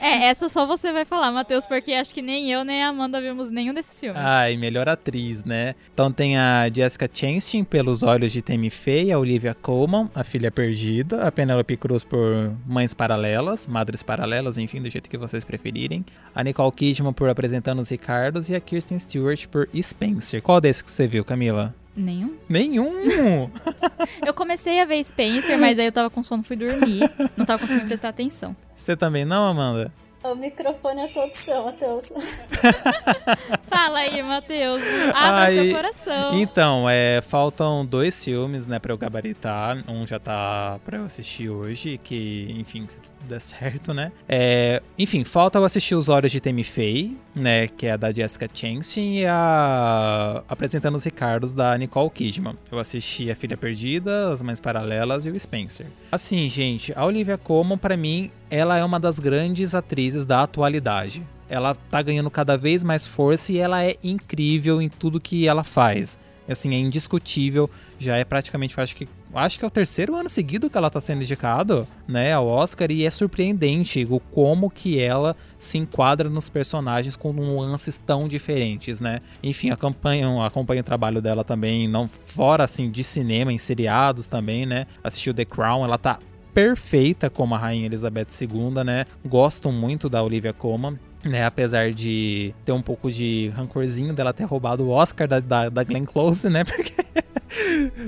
É, essa só você vai falar, Matheus, porque acho que nem eu nem a Amanda vimos nenhum desses filmes. Ai, melhor atriz, né? Então tem a Jessica Chastain pelos Olhos de Temi Faye, a Olivia Colman, a Filha Perdida, a Penelope Cruz por Mães Paralelas, Madres Paralelas, enfim, do jeito que vocês preferirem. A Nicole Kidman por Apresentando os Ricardos e a Kirsten Stewart por Spencer. Qual desses que você viu, Camila? Nenhum. Nenhum! eu comecei a ver Spencer, mas aí eu tava com sono, fui dormir. Não tava conseguindo prestar atenção. Você também não, Amanda? O microfone é todo seu, Matheus. Fala aí, Matheus. Abra aí, seu coração. Então, é, faltam dois filmes, né, pra eu gabaritar. Um já tá pra eu assistir hoje, que, enfim, der certo, né? É, enfim, falta eu assistir Os Olhos de Temi Faye, né? Que é da Jessica Chastain e a... Apresentando os Ricardos da Nicole Kidman. Eu assisti A Filha Perdida, As Mães Paralelas e o Spencer. Assim, gente, a Olivia Colman, para mim, ela é uma das grandes atrizes da atualidade. Ela tá ganhando cada vez mais força e ela é incrível em tudo que ela faz. Assim, é indiscutível. Já é praticamente, eu acho que acho que é o terceiro ano seguido que ela está sendo indicada, né, ao Oscar e é surpreendente o como que ela se enquadra nos personagens com nuances tão diferentes, né? Enfim, acompanho, acompanho o trabalho dela também, não fora assim de cinema, em seriados também, né? Assistiu The Crown, ela tá perfeita como a rainha Elizabeth II, né? Gosto muito da Olivia Colman né? Apesar de ter um pouco de rancorzinho dela ter roubado o Oscar da, da, da Glenn Close, né? Porque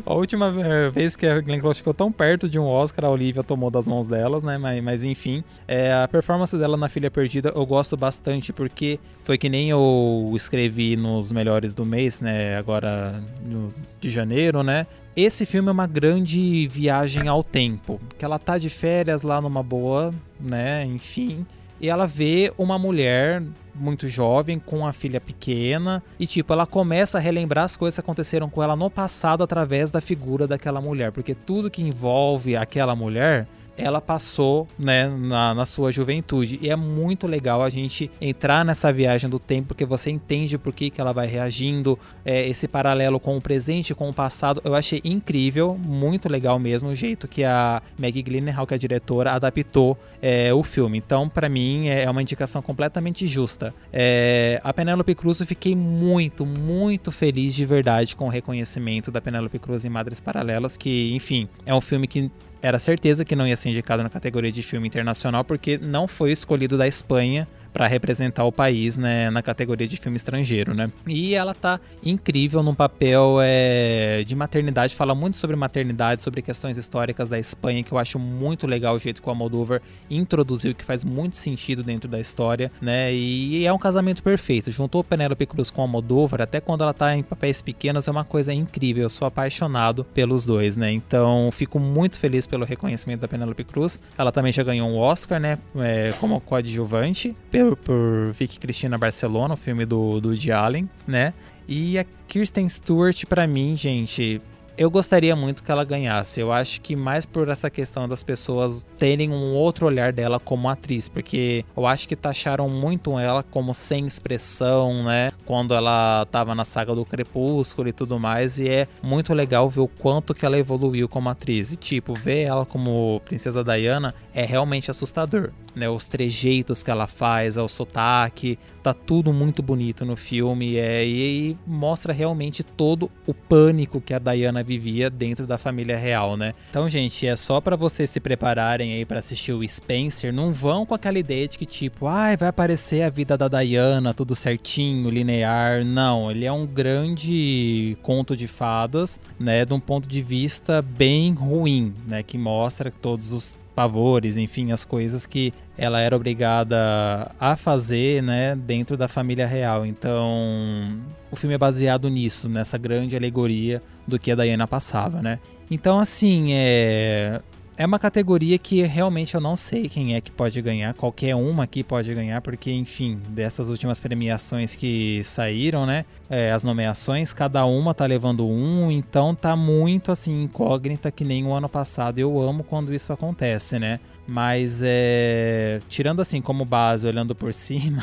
a última vez que a Glenn Close ficou tão perto de um Oscar, a Olivia tomou das mãos delas, né? Mas, mas enfim, é, a performance dela na Filha Perdida eu gosto bastante, porque foi que nem eu escrevi nos melhores do mês, né? Agora no, de janeiro, né? Esse filme é uma grande viagem ao tempo, que ela tá de férias lá numa boa, né? Enfim, e ela vê uma mulher muito jovem com a filha pequena e tipo ela começa a relembrar as coisas que aconteceram com ela no passado através da figura daquela mulher, porque tudo que envolve aquela mulher ela passou né, na, na, sua juventude. E é muito legal a gente entrar nessa viagem do tempo, porque você entende por que, que ela vai reagindo, é, esse paralelo com o presente, com o passado. Eu achei incrível, muito legal mesmo o jeito que a Maggie Gyllenhaal, que é a diretora, adaptou é, o filme. Então, para mim, é, é uma indicação completamente justa. É, a Penélope Cruz, eu fiquei muito, muito feliz de verdade com o reconhecimento da Penélope Cruz em Madres Paralelas, que, enfim, é um filme que era certeza que não ia ser indicado na categoria de filme internacional porque não foi escolhido da Espanha para representar o país né, na categoria de filme estrangeiro, né? E ela tá incrível num papel é, de maternidade, fala muito sobre maternidade, sobre questões históricas da Espanha, que eu acho muito legal o jeito que o Almodóvar introduziu, que faz muito sentido dentro da história, né? E é um casamento perfeito. Juntou Penélope Cruz com o Almodóvar, até quando ela tá em papéis pequenos, é uma coisa incrível. Eu sou apaixonado pelos dois, né? Então, fico muito feliz pelo reconhecimento da Penélope Cruz. Ela também já ganhou um Oscar, né? É, como coadjuvante, pelo por, por Vicky Cristina Barcelona, o filme do, do Woody Allen, né? E a Kirsten Stewart, para mim, gente, eu gostaria muito que ela ganhasse. Eu acho que mais por essa questão das pessoas terem um outro olhar dela como atriz, porque eu acho que taxaram muito ela como sem expressão, né? Quando ela tava na saga do Crepúsculo e tudo mais, e é muito legal ver o quanto que ela evoluiu como atriz. E tipo, ver ela como Princesa Diana é realmente assustador né? Os trejeitos que ela faz, o sotaque, tá tudo muito bonito no filme é, e, e, mostra realmente todo o pânico que a Diana vivia dentro da família real, né? Então, gente, é só para vocês se prepararem aí para assistir o Spencer, não vão com aquela ideia de que tipo, ai, ah, vai aparecer a vida da Diana, tudo certinho, linear. Não, ele é um grande conto de fadas, né, de um ponto de vista bem ruim, né, que mostra todos os pavores, enfim, as coisas que ela era obrigada a fazer, né, dentro da família real. Então, o filme é baseado nisso, nessa grande alegoria do que a Diana passava, né? Então, assim, é é uma categoria que realmente eu não sei quem é que pode ganhar. Qualquer uma aqui pode ganhar, porque, enfim, dessas últimas premiações que saíram, né? É, as nomeações, cada uma tá levando um, então tá muito assim, incógnita que nem o ano passado. Eu amo quando isso acontece, né? Mas é. Tirando assim como base, olhando por cima.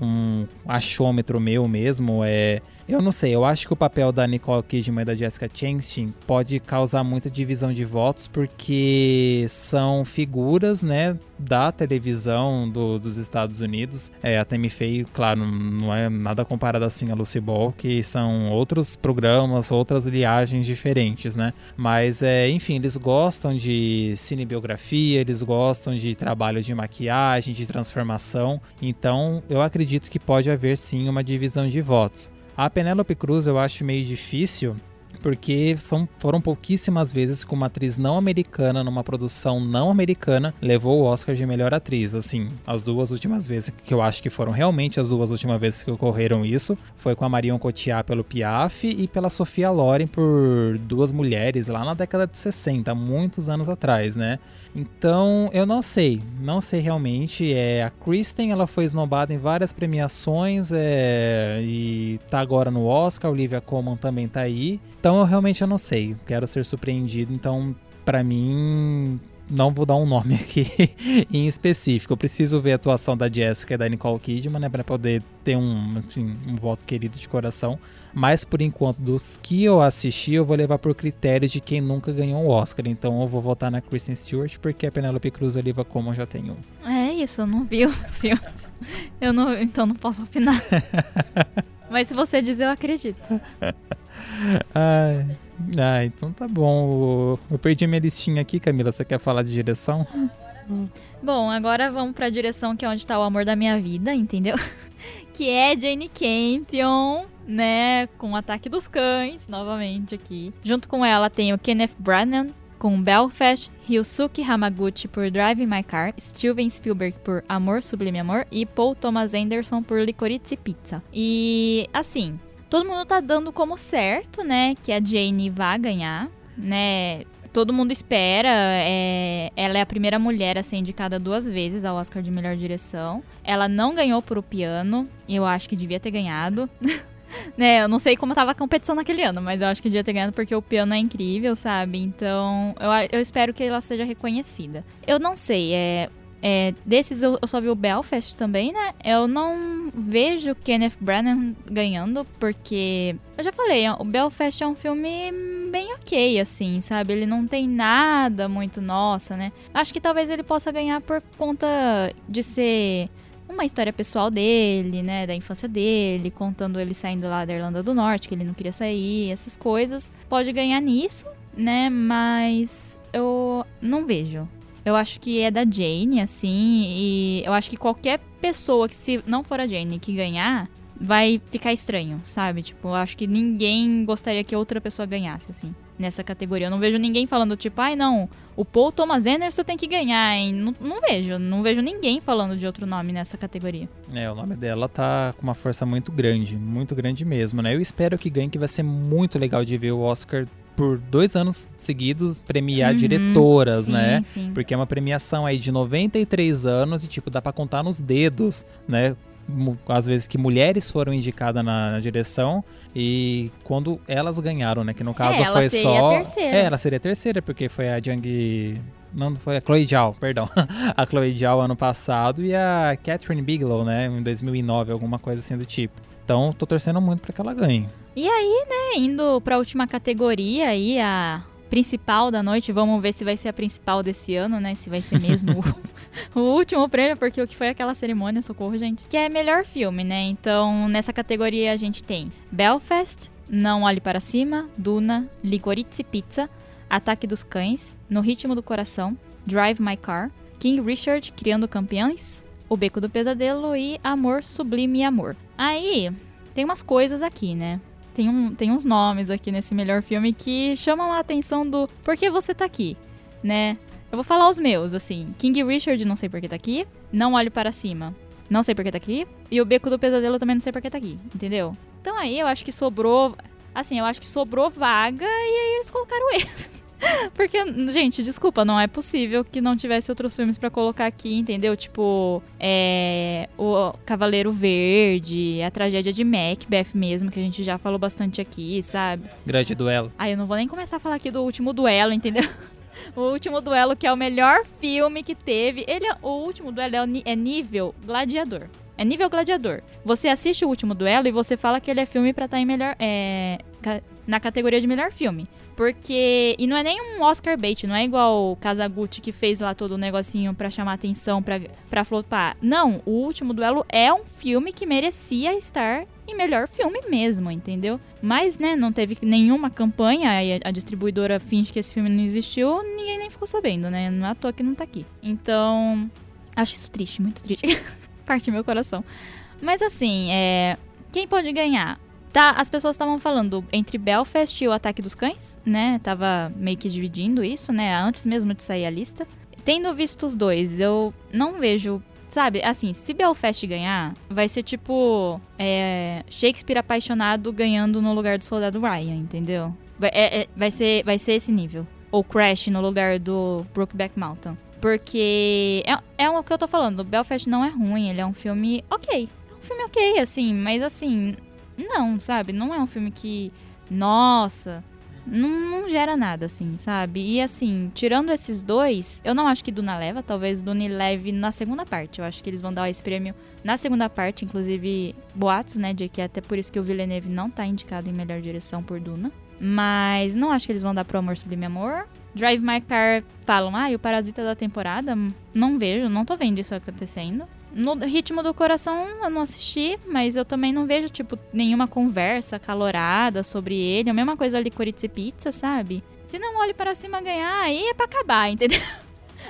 um achômetro meu mesmo é eu não sei, eu acho que o papel da Nicole Kidman e da Jessica Chastain pode causar muita divisão de votos porque são figuras, né, da televisão do, dos Estados Unidos. É, a Tammy Faye, claro, não é nada comparado assim a Lucy Ball, que são outros programas, outras liagens diferentes, né? Mas, é, enfim, eles gostam de cinebiografia, eles gostam de trabalho de maquiagem, de transformação. Então, eu acredito que pode haver sim uma divisão de votos. A Penélope Cruz eu acho meio difícil, porque são, foram pouquíssimas vezes que uma atriz não americana, numa produção não americana, levou o Oscar de melhor atriz. Assim, as duas últimas vezes, que eu acho que foram realmente as duas últimas vezes que ocorreram isso, foi com a Marion Cotillard pelo Piaf e pela Sofia Loren por duas mulheres lá na década de 60, muitos anos atrás, né? Então, eu não sei, não sei realmente. É, a Kristen, ela foi esnobada em várias premiações é, e tá agora no Oscar, Olivia Colman também tá aí. Então, eu realmente eu não sei, quero ser surpreendido. Então, para mim, não vou dar um nome aqui em específico. Eu preciso ver a atuação da Jessica e da Nicole Kidman, né, para poder ter um, assim, um voto querido de coração. Mas por enquanto, dos que eu assisti, eu vou levar por critério de quem nunca ganhou um Oscar. Então eu vou votar na Kristen Stewart, porque a Penelope Cruz a Olivia Colman já tem um. É isso, eu não vi os filmes. Eu não, então não posso opinar. Mas se você dizer, eu acredito. Ai. Ah, então tá bom. Eu perdi minha listinha aqui, Camila. Você quer falar de direção? Bom, agora vamos pra direção que é onde tá o amor da minha vida, entendeu? que é Jane Campion, né? Com o Ataque dos Cães, novamente aqui. Junto com ela tem o Kenneth Branagh com Belfast, Ryusuke Hamaguchi por Drive My Car, Steven Spielberg por Amor Sublime Amor e Paul Thomas Anderson por Licorice Pizza. E assim, todo mundo tá dando como certo, né, que a Jane vá ganhar, né? Todo mundo espera. É... Ela é a primeira mulher a ser indicada duas vezes ao Oscar de melhor direção. Ela não ganhou por o piano. Eu acho que devia ter ganhado. né, eu não sei como tava a competição naquele ano, mas eu acho que devia ter ganhado porque o piano é incrível, sabe? Então, eu, eu espero que ela seja reconhecida. Eu não sei, é é, desses eu, eu, só vi o Belfast também, né? Eu não vejo Kenneth Branagh ganhando, porque. Eu já falei, o Belfast é um filme bem ok, assim, sabe? Ele não tem nada muito nossa, né? Acho que talvez ele possa ganhar por conta de ser uma história pessoal dele, né, da infância dele, contando ele saindo lá da Irlanda do Norte, que ele não queria sair, essas coisas. Pode ganhar nisso, né, mas eu não vejo. Eu acho que é da Jane, assim, e eu acho que qualquer pessoa que, se não for a Jane, que ganhar, vai ficar estranho, sabe? Tipo, eu acho que ninguém gostaria que outra pessoa ganhasse, assim, nessa categoria. Eu não vejo ninguém falando, tipo, ai, não, o Paul Thomas Anderson tem que ganhar, hein? Não, não vejo, não vejo ninguém falando de outro nome nessa categoria. É, o nome dela tá com uma força muito grande, muito grande mesmo, né? Eu espero que ganhe, que vai ser muito legal de ver o Oscar por dois anos seguidos premiar uhum, diretoras, sim, né? Sim. Porque é uma premiação aí de 93 anos e, tipo, dá pra contar nos dedos, né? Às vezes que mulheres foram indicadas na, na, direção e quando elas ganharam, né? Que no caso é, foi só. A terceira. É, ela seria a terceira, porque foi a Jang. Não, foi a Chloe Zhao, perdão. a Chloe Zhao ano passado e a Catherine Bigelow, né? Em 2009, alguma coisa assim do tipo. Então, tô torcendo muito para que ela ganhe. E aí, né, indo pra última categoria aí, a principal da noite, vamos ver se vai ser a principal desse ano, né, se vai ser mesmo o, o, último prêmio, porque o que foi aquela cerimônia, socorro, gente, que é melhor filme, né, então nessa categoria a gente tem Belfast, Não Olhe Para Cima, Duna, Licorice Pizza, Ataque dos Cães, No Ritmo do Coração, Drive My Car, King Richard, Criando Campeões, O Beco do Pesadelo e Amor Sublime Amor. Aí, tem umas coisas aqui, né? Tem, um, tem uns nomes aqui nesse melhor filme que chamam a atenção do por que você tá aqui, né? Eu vou falar os meus, assim. King Richard, não sei por que tá aqui. Não Olho Para Cima, não sei por que tá aqui. E o Beco do Pesadelo também não sei por que tá aqui, entendeu? Então aí eu acho que sobrou. Assim, eu acho que sobrou vaga e aí eles colocaram esses. Porque, gente, desculpa, não é possível que não tivesse outros filmes para colocar aqui, entendeu? Tipo, é, o Cavaleiro Verde, a tragédia de Macbeth mesmo, que a gente já falou bastante aqui, sabe? Grande duelo. Ah, eu não vou nem começar a falar aqui do último duelo, entendeu? O último duelo, que é o melhor filme que teve. Ele é, o último duelo é, é nível gladiador. É nível gladiador. Você assiste o último duelo e você fala que ele é filme pra estar tá em melhor. É, na categoria de melhor filme. Porque. E não é nem um Oscar bait, não é igual o Kazaguchi que fez lá todo o negocinho pra chamar atenção, pra, pra flopar. Não, o último duelo é um filme que merecia estar em melhor filme mesmo, entendeu? Mas, né, não teve nenhuma campanha, e a distribuidora finge que esse filme não existiu, ninguém nem ficou sabendo, né? Não é à toa que não tá aqui. Então. Acho isso triste, muito triste. Parte meu coração. Mas assim, é. Quem pode ganhar? Tá, as pessoas estavam falando entre Belfast e o Ataque dos Cães, né? Tava meio que dividindo isso, né? Antes mesmo de sair a lista. Tendo visto os dois, eu não vejo. Sabe, assim, se Belfast ganhar, vai ser tipo. É, Shakespeare apaixonado ganhando no lugar do soldado Ryan, entendeu? Vai, é, é, vai, ser, vai ser esse nível. Ou Crash no lugar do Brokeback Mountain. Porque é, é o que eu tô falando, Belfast não é ruim, ele é um filme ok. É um filme ok, assim, mas assim, não, sabe? Não é um filme que. Nossa. Não, não, gera nada, assim, sabe? E assim, tirando esses dois, eu não acho que Duna leva, talvez Duna leve na segunda parte. Eu acho que eles vão dar esse prêmio na segunda parte, inclusive boatos, né? De que até por isso que o Villeneuve não tá indicado em melhor direção por Duna. Mas não acho que eles vão dar pro Amor Sublime Amor. Drive My Car falam, ah, e o Parasita da temporada? Não vejo, não tô vendo isso acontecendo. No Ritmo do Coração eu não assisti, mas eu também não vejo, tipo, nenhuma conversa calorada sobre ele. A mesma coisa ali Coritze Pizza, sabe? Se não olhe para cima ganhar, aí é pra acabar, entendeu?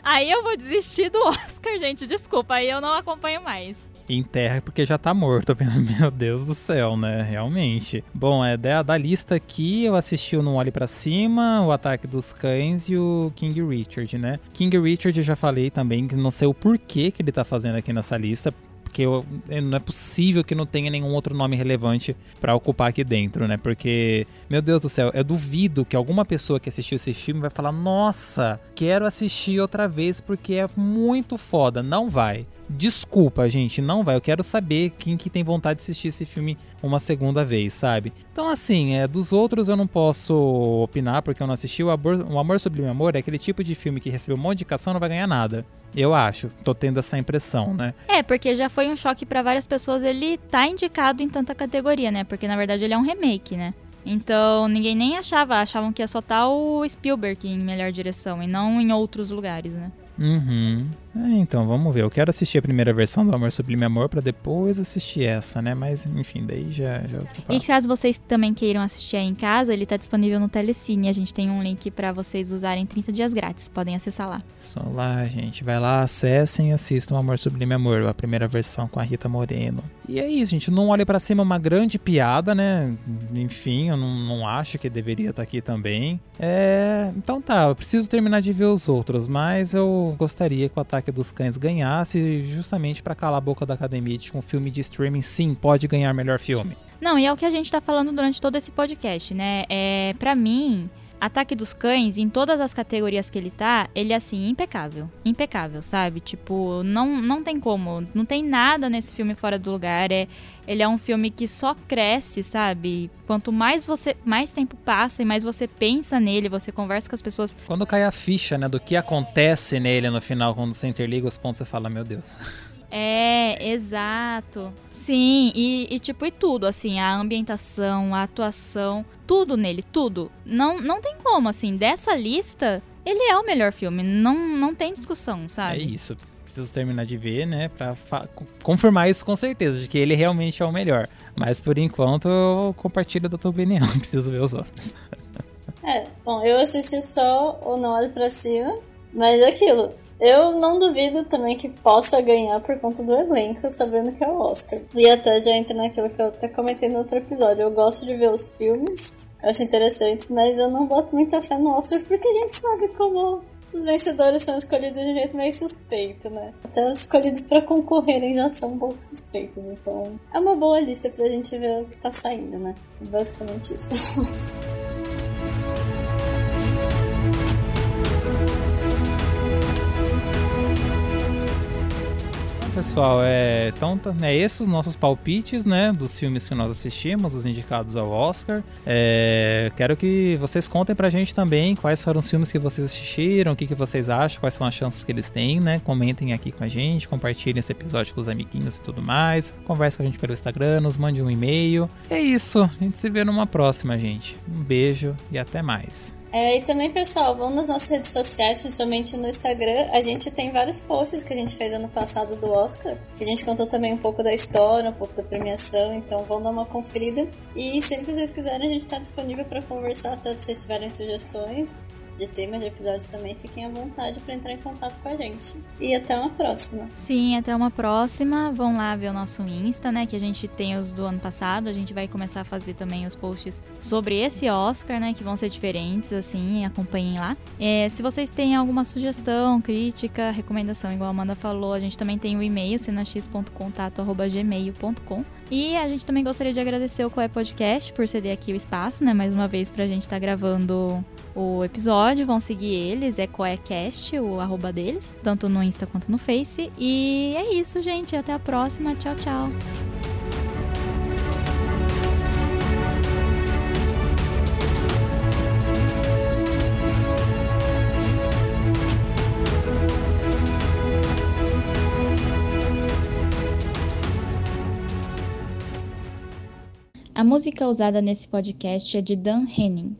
Aí eu vou desistir do Oscar, gente. Desculpa, aí eu não acompanho mais enterra porque já tá morto. Meu Deus do céu, né? Realmente. Bom, é da, da lista aqui, eu assisti o Não Olhe Pra Cima, o Ataque dos Cães e o King Richard, né? King Richard eu já falei também, que não sei o porquê que ele tá fazendo aqui nessa lista porque eu, é, não é possível que não tenha nenhum outro nome relevante para ocupar aqui dentro, né? Porque, meu Deus do céu, eu duvido que alguma pessoa que assistiu esse filme vai falar: Nossa, quero assistir outra vez porque é muito foda. Não vai. Desculpa, gente, não vai. Eu quero saber quem que tem vontade de assistir esse filme uma segunda vez, sabe? Então, assim, é, dos outros eu não posso opinar porque eu não assisti. O Amor, o Amor Sublime Amor é aquele tipo de filme que recebeu um monte de indicação não vai ganhar nada. Eu acho, tô tendo essa impressão, né? É, porque já foi um choque para várias pessoas ele tá indicado em tanta categoria, né? Porque na verdade ele é um remake, né? Então ninguém nem achava, achavam que ia só estar o Spielberg em melhor direção e não em outros lugares, né? Uhum. É, então, vamos ver. Eu quero assistir a primeira versão do Amor Sublime Amor para depois assistir essa, né? Mas, enfim, daí já... já e caso vocês também queiram assistir aí em casa, ele tá disponível no Telecine. A gente tem um link para vocês usarem 30 dias grátis. Podem acessar lá. Só lá, gente. Vai lá, acessem e assistam Amor Sublime Amor, a primeira versão com a Rita Moreno. E é isso, gente. Não olhe para cima, é uma grande piada, né? Enfim, eu não, não acho que deveria estar tá aqui também. É... Então tá, eu preciso terminar de ver os outros, mas eu gostaria que o Ataque dos Cães ganhasse justamente para calar a boca da academia de um filme de streaming sim pode ganhar melhor filme. Não, e é o que a gente tá falando durante todo esse podcast, né? É, para mim, Ataque dos Cães, em todas as categorias que ele tá, ele é assim, impecável. Impecável, sabe? Tipo, não, não tem como. Não tem nada nesse filme fora do lugar. É, ele é um filme que só cresce, sabe? Quanto mais você mais tempo passa e mais você pensa nele, você conversa com as pessoas. Quando cai a ficha, né, do que acontece nele no final, quando você interliga os pontos, você fala, meu Deus. É, exato. Sim, e, e, tipo, e tudo, assim, a ambientação, a atuação, tudo nele, tudo. Não, não tem como, assim, dessa lista, ele é o melhor filme, não, não tem discussão, sabe? É isso. Preciso terminar de ver, né, pra confirmar isso com certeza, de que ele realmente é o melhor. Mas por enquanto eu compartilho da tua opinião, preciso ver os outros. É, bom, eu assisti só o Não Olhe Pra Cima, mas é aquilo, eu não duvido também que possa ganhar por conta do elenco, sabendo que é o Oscar. E até já entra naquilo que eu até comentei no outro episódio. Eu gosto de ver os filmes, acho interessantes, mas eu não boto muita fé no Oscar porque a gente sabe como os vencedores são escolhidos de um jeito meio suspeito, né? Até os escolhidos para concorrerem já são um pouco suspeitos, então é uma boa lista pra gente ver o que tá saindo, né? Basicamente isso. pessoal, é, então é esses os nossos palpites, né, dos filmes que nós assistimos, os indicados ao Oscar. É, quero que vocês contem pra gente também quais foram os filmes que vocês assistiram, o que, que vocês acham, quais são as chances que eles têm, né? Comentem aqui com a gente, compartilhem esse episódio com os amiguinhos e tudo mais. Converse com a gente pelo Instagram, nos mande um e-mail. É isso, a gente se vê numa próxima, gente. Um beijo e até mais. É, e também, pessoal, vão nas nossas redes sociais, principalmente no Instagram. A gente tem vários posts que a gente fez ano passado do Oscar, que a gente contou também um pouco da história, um pouco da premiação, então vão dar uma conferida. E sempre que vocês quiserem, a gente está disponível para conversar, até se vocês tiverem sugestões de temas de episódios também, fiquem à vontade para entrar em contato com a gente. E até uma próxima. Sim, até uma próxima. Vão lá ver o nosso Insta, né? Que a gente tem os do ano passado. A gente vai começar a fazer também os posts sobre esse Oscar, né? Que vão ser diferentes, assim. Acompanhem lá. É, se vocês têm alguma sugestão, crítica, recomendação, igual a Amanda falou, a gente também tem o e-mail, cenax.contato.gmail.com. E a gente também gostaria de agradecer o Coé Podcast por ceder aqui o espaço, né? Mais uma vez pra gente estar tá gravando o episódio. Vão seguir eles, é Coecast, o arroba deles, tanto no Insta quanto no Face. E é isso, gente. Até a próxima. Tchau, tchau. A música usada nesse podcast é de Dan Henning.